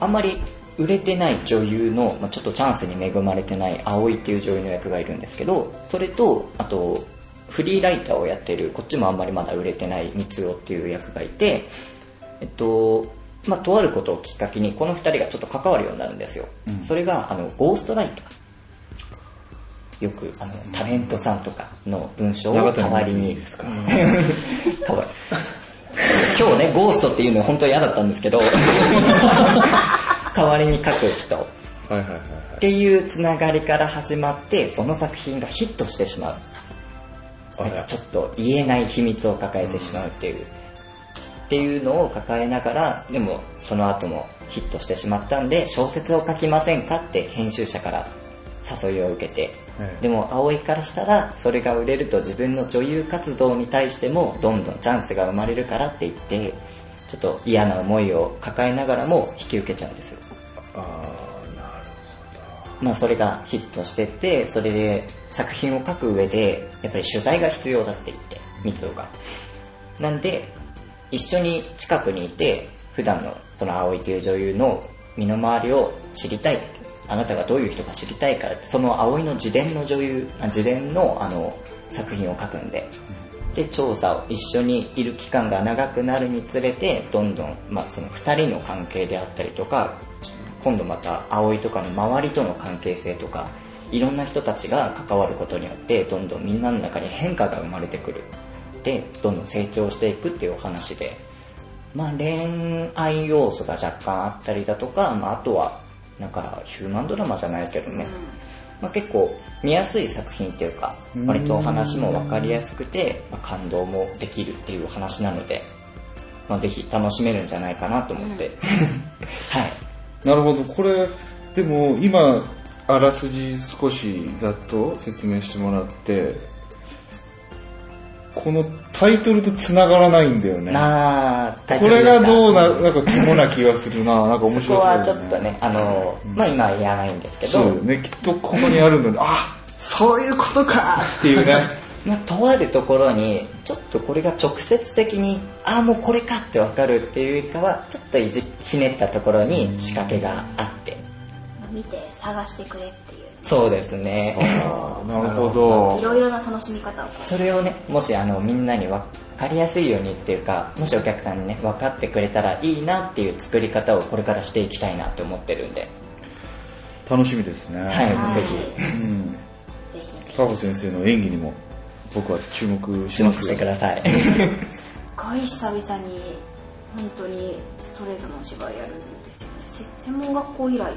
あんまり売れてない女優の、まあ、ちょっとチャンスに恵まれてない葵っていう女優の役がいるんですけど、それと、あと、フリーライターをやってる、こっちもあんまりまだ売れてない三つおっていう役がいて、えっと、まあ、とあることをきっかけに、この二人がちょっと関わるようになるんですよ。それが、あの、ゴーストライター。よく、あの、タレントさんとかの文章を代わりに、今日ね、ゴーストっていうの本当は嫌だったんですけど、代わりに書く人。っていうつながりから始まって、その作品がヒットしてしまう。なんかちょっと言えない秘密を抱えてしまうっていう。っていうのを抱えながら、でもその後もヒットしてしまったんで、小説を書きませんかって編集者から誘いを受けて、ええでも葵からしたらそれが売れると自分の女優活動に対してもどんどんチャンスが生まれるからって言ってちょっと嫌な思いを抱えながらも引き受けちゃうんですよあまあそれがヒットしててそれで作品を書く上でやっぱり取材が必要だって言って三尾が。なんで一緒に近くにいて普段のその葵という女優の身の回りを知りたい。あなたがどういう人か知りたいからその葵の自伝の女優自伝のあの作品を書くんで。で調査を一緒にいる期間が長くなるにつれてどんどん、まあ、その2人の関係であったりとか今度また葵とかの周りとの関係性とかいろんな人たちが関わることによってどんどんみんなの中に変化が生まれてくる。でどんどん成長していくっていうお話で、まあ、恋愛要素が若干あったりだとか、まあ、あとはなんかヒューマンドラマじゃないけどね、まあ、結構見やすい作品っていうか割とお話も分かりやすくて、まあ、感動もできるっていうお話なので、まあ、ぜひ楽しめるんじゃないかなと思って、はいなるほど。これでも今あらすじ少しざっと説明してもらってこのタイトルと繋がらないんだよね。なあこれがどうな、ん。なんか肝な気がするな。なんか面白そう。だよそこはちょっとね、あの、まあ今は言わないんですけど、そうね。きっとここにあるのに、あそういうことかっていうね。まあ、とあるところに、ちょっとこれが直接的に、ああ、もうこれかってわかるっていうよりかは、ちょっといじひねったところに仕掛けがあって、見て探してくれっていうそうですね。なるほど。いろいろな楽しみ方をそれをね、もしあの、みんなにわかりやすいようにっていうか、もしお客さんにね、分かってくれたらいいなっていう作り方をこれからしていきたいなって思ってるんで、楽しみですね。はい、はいぜひ、うん。ぜひ佐保先生の演技にも僕は注目し注目ますよ。してください。すごい久々に本当にストレートのお芝居やるんですよね。せ専門学校以来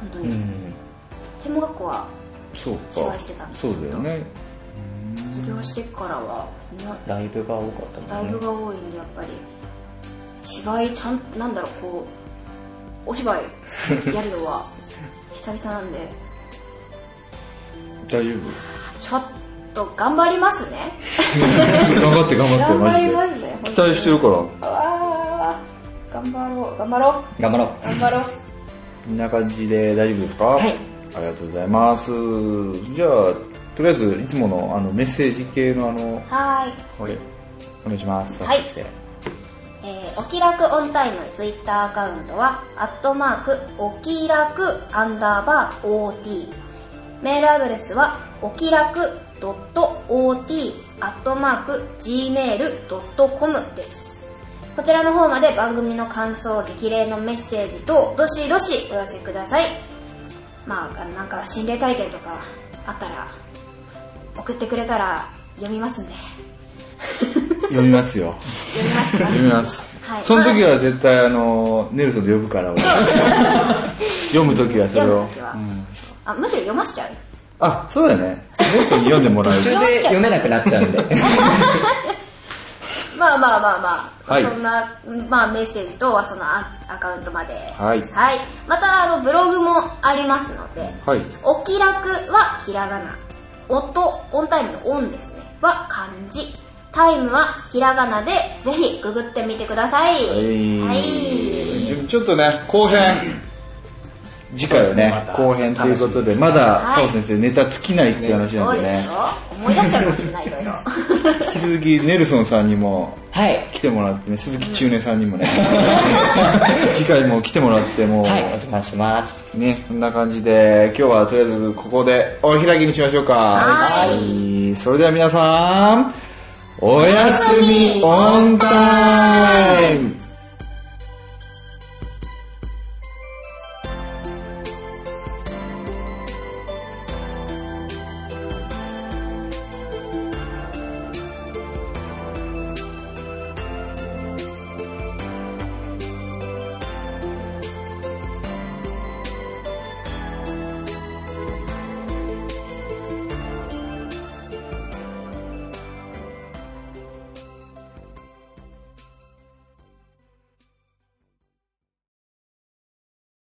本当に、うん。専門学校はそう芝か居してたんです。そうだよね。卒業してからはなライブが多かったライもんね。ブが多いんでやっぱり芝居ちゃんなんだろうこうお芝居やるのは久々なんで。大丈ちょっと頑張りますね夫頑張って頑張って、頑張。りますね期待してるから。頑張ろう頑張ろう頑張ろう。頑張ろうこんな感じで大丈夫ですか？はい。ありがとうございます。じゃあ、とりあえず、いつものあのメッセージ系のあの、はーいはい、お願いします。はいえーお気楽オンタイムツイッターアカウントは、アットマーク、お気楽アンダーバー OT。メールアドレスは、お気楽 .ot アットマーク gmail.com です。こちらの方まで番組の感想、激励のメッセージ等、どしどしお寄せください。まあ、なんか心霊体験とかあったら、送ってくれたら読みますんで。読みますよ。読みますか？読みます。はいその時は絶対あの、ネルソンで呼ぶから、俺 読む時はそれを読む。ときは、あ。むしろ読ましちゃう。あ、そうだね。読んでもらえる途。中で読めなくなっちゃうんで。まあまあまあまあ、はいそんな、まあメッセージとそのアアカウントまで。はいまた、あの、ブログもありますので、はい。お気楽はひらがな。音、オンタイムのオンですね。は漢字。タイムはひらがなで、ぜひググってみてください。はい。ちょちょっとね、後編。次回はね後編ということで、まだ、はい澤先生ネタ尽きないっていう話なんですね。よ。思い出しちゃうかもしれない、いろいろ。引き続き、ネルソンさんにもはい。来てもらってね、鈴木中根さんにもね、次回も来てもらって、もう、はい、お邪魔します。ね、こんな感じで、今日はとりあえずここでお開きにしましょうか。はいい。それでは皆さん、おやすみオンタイム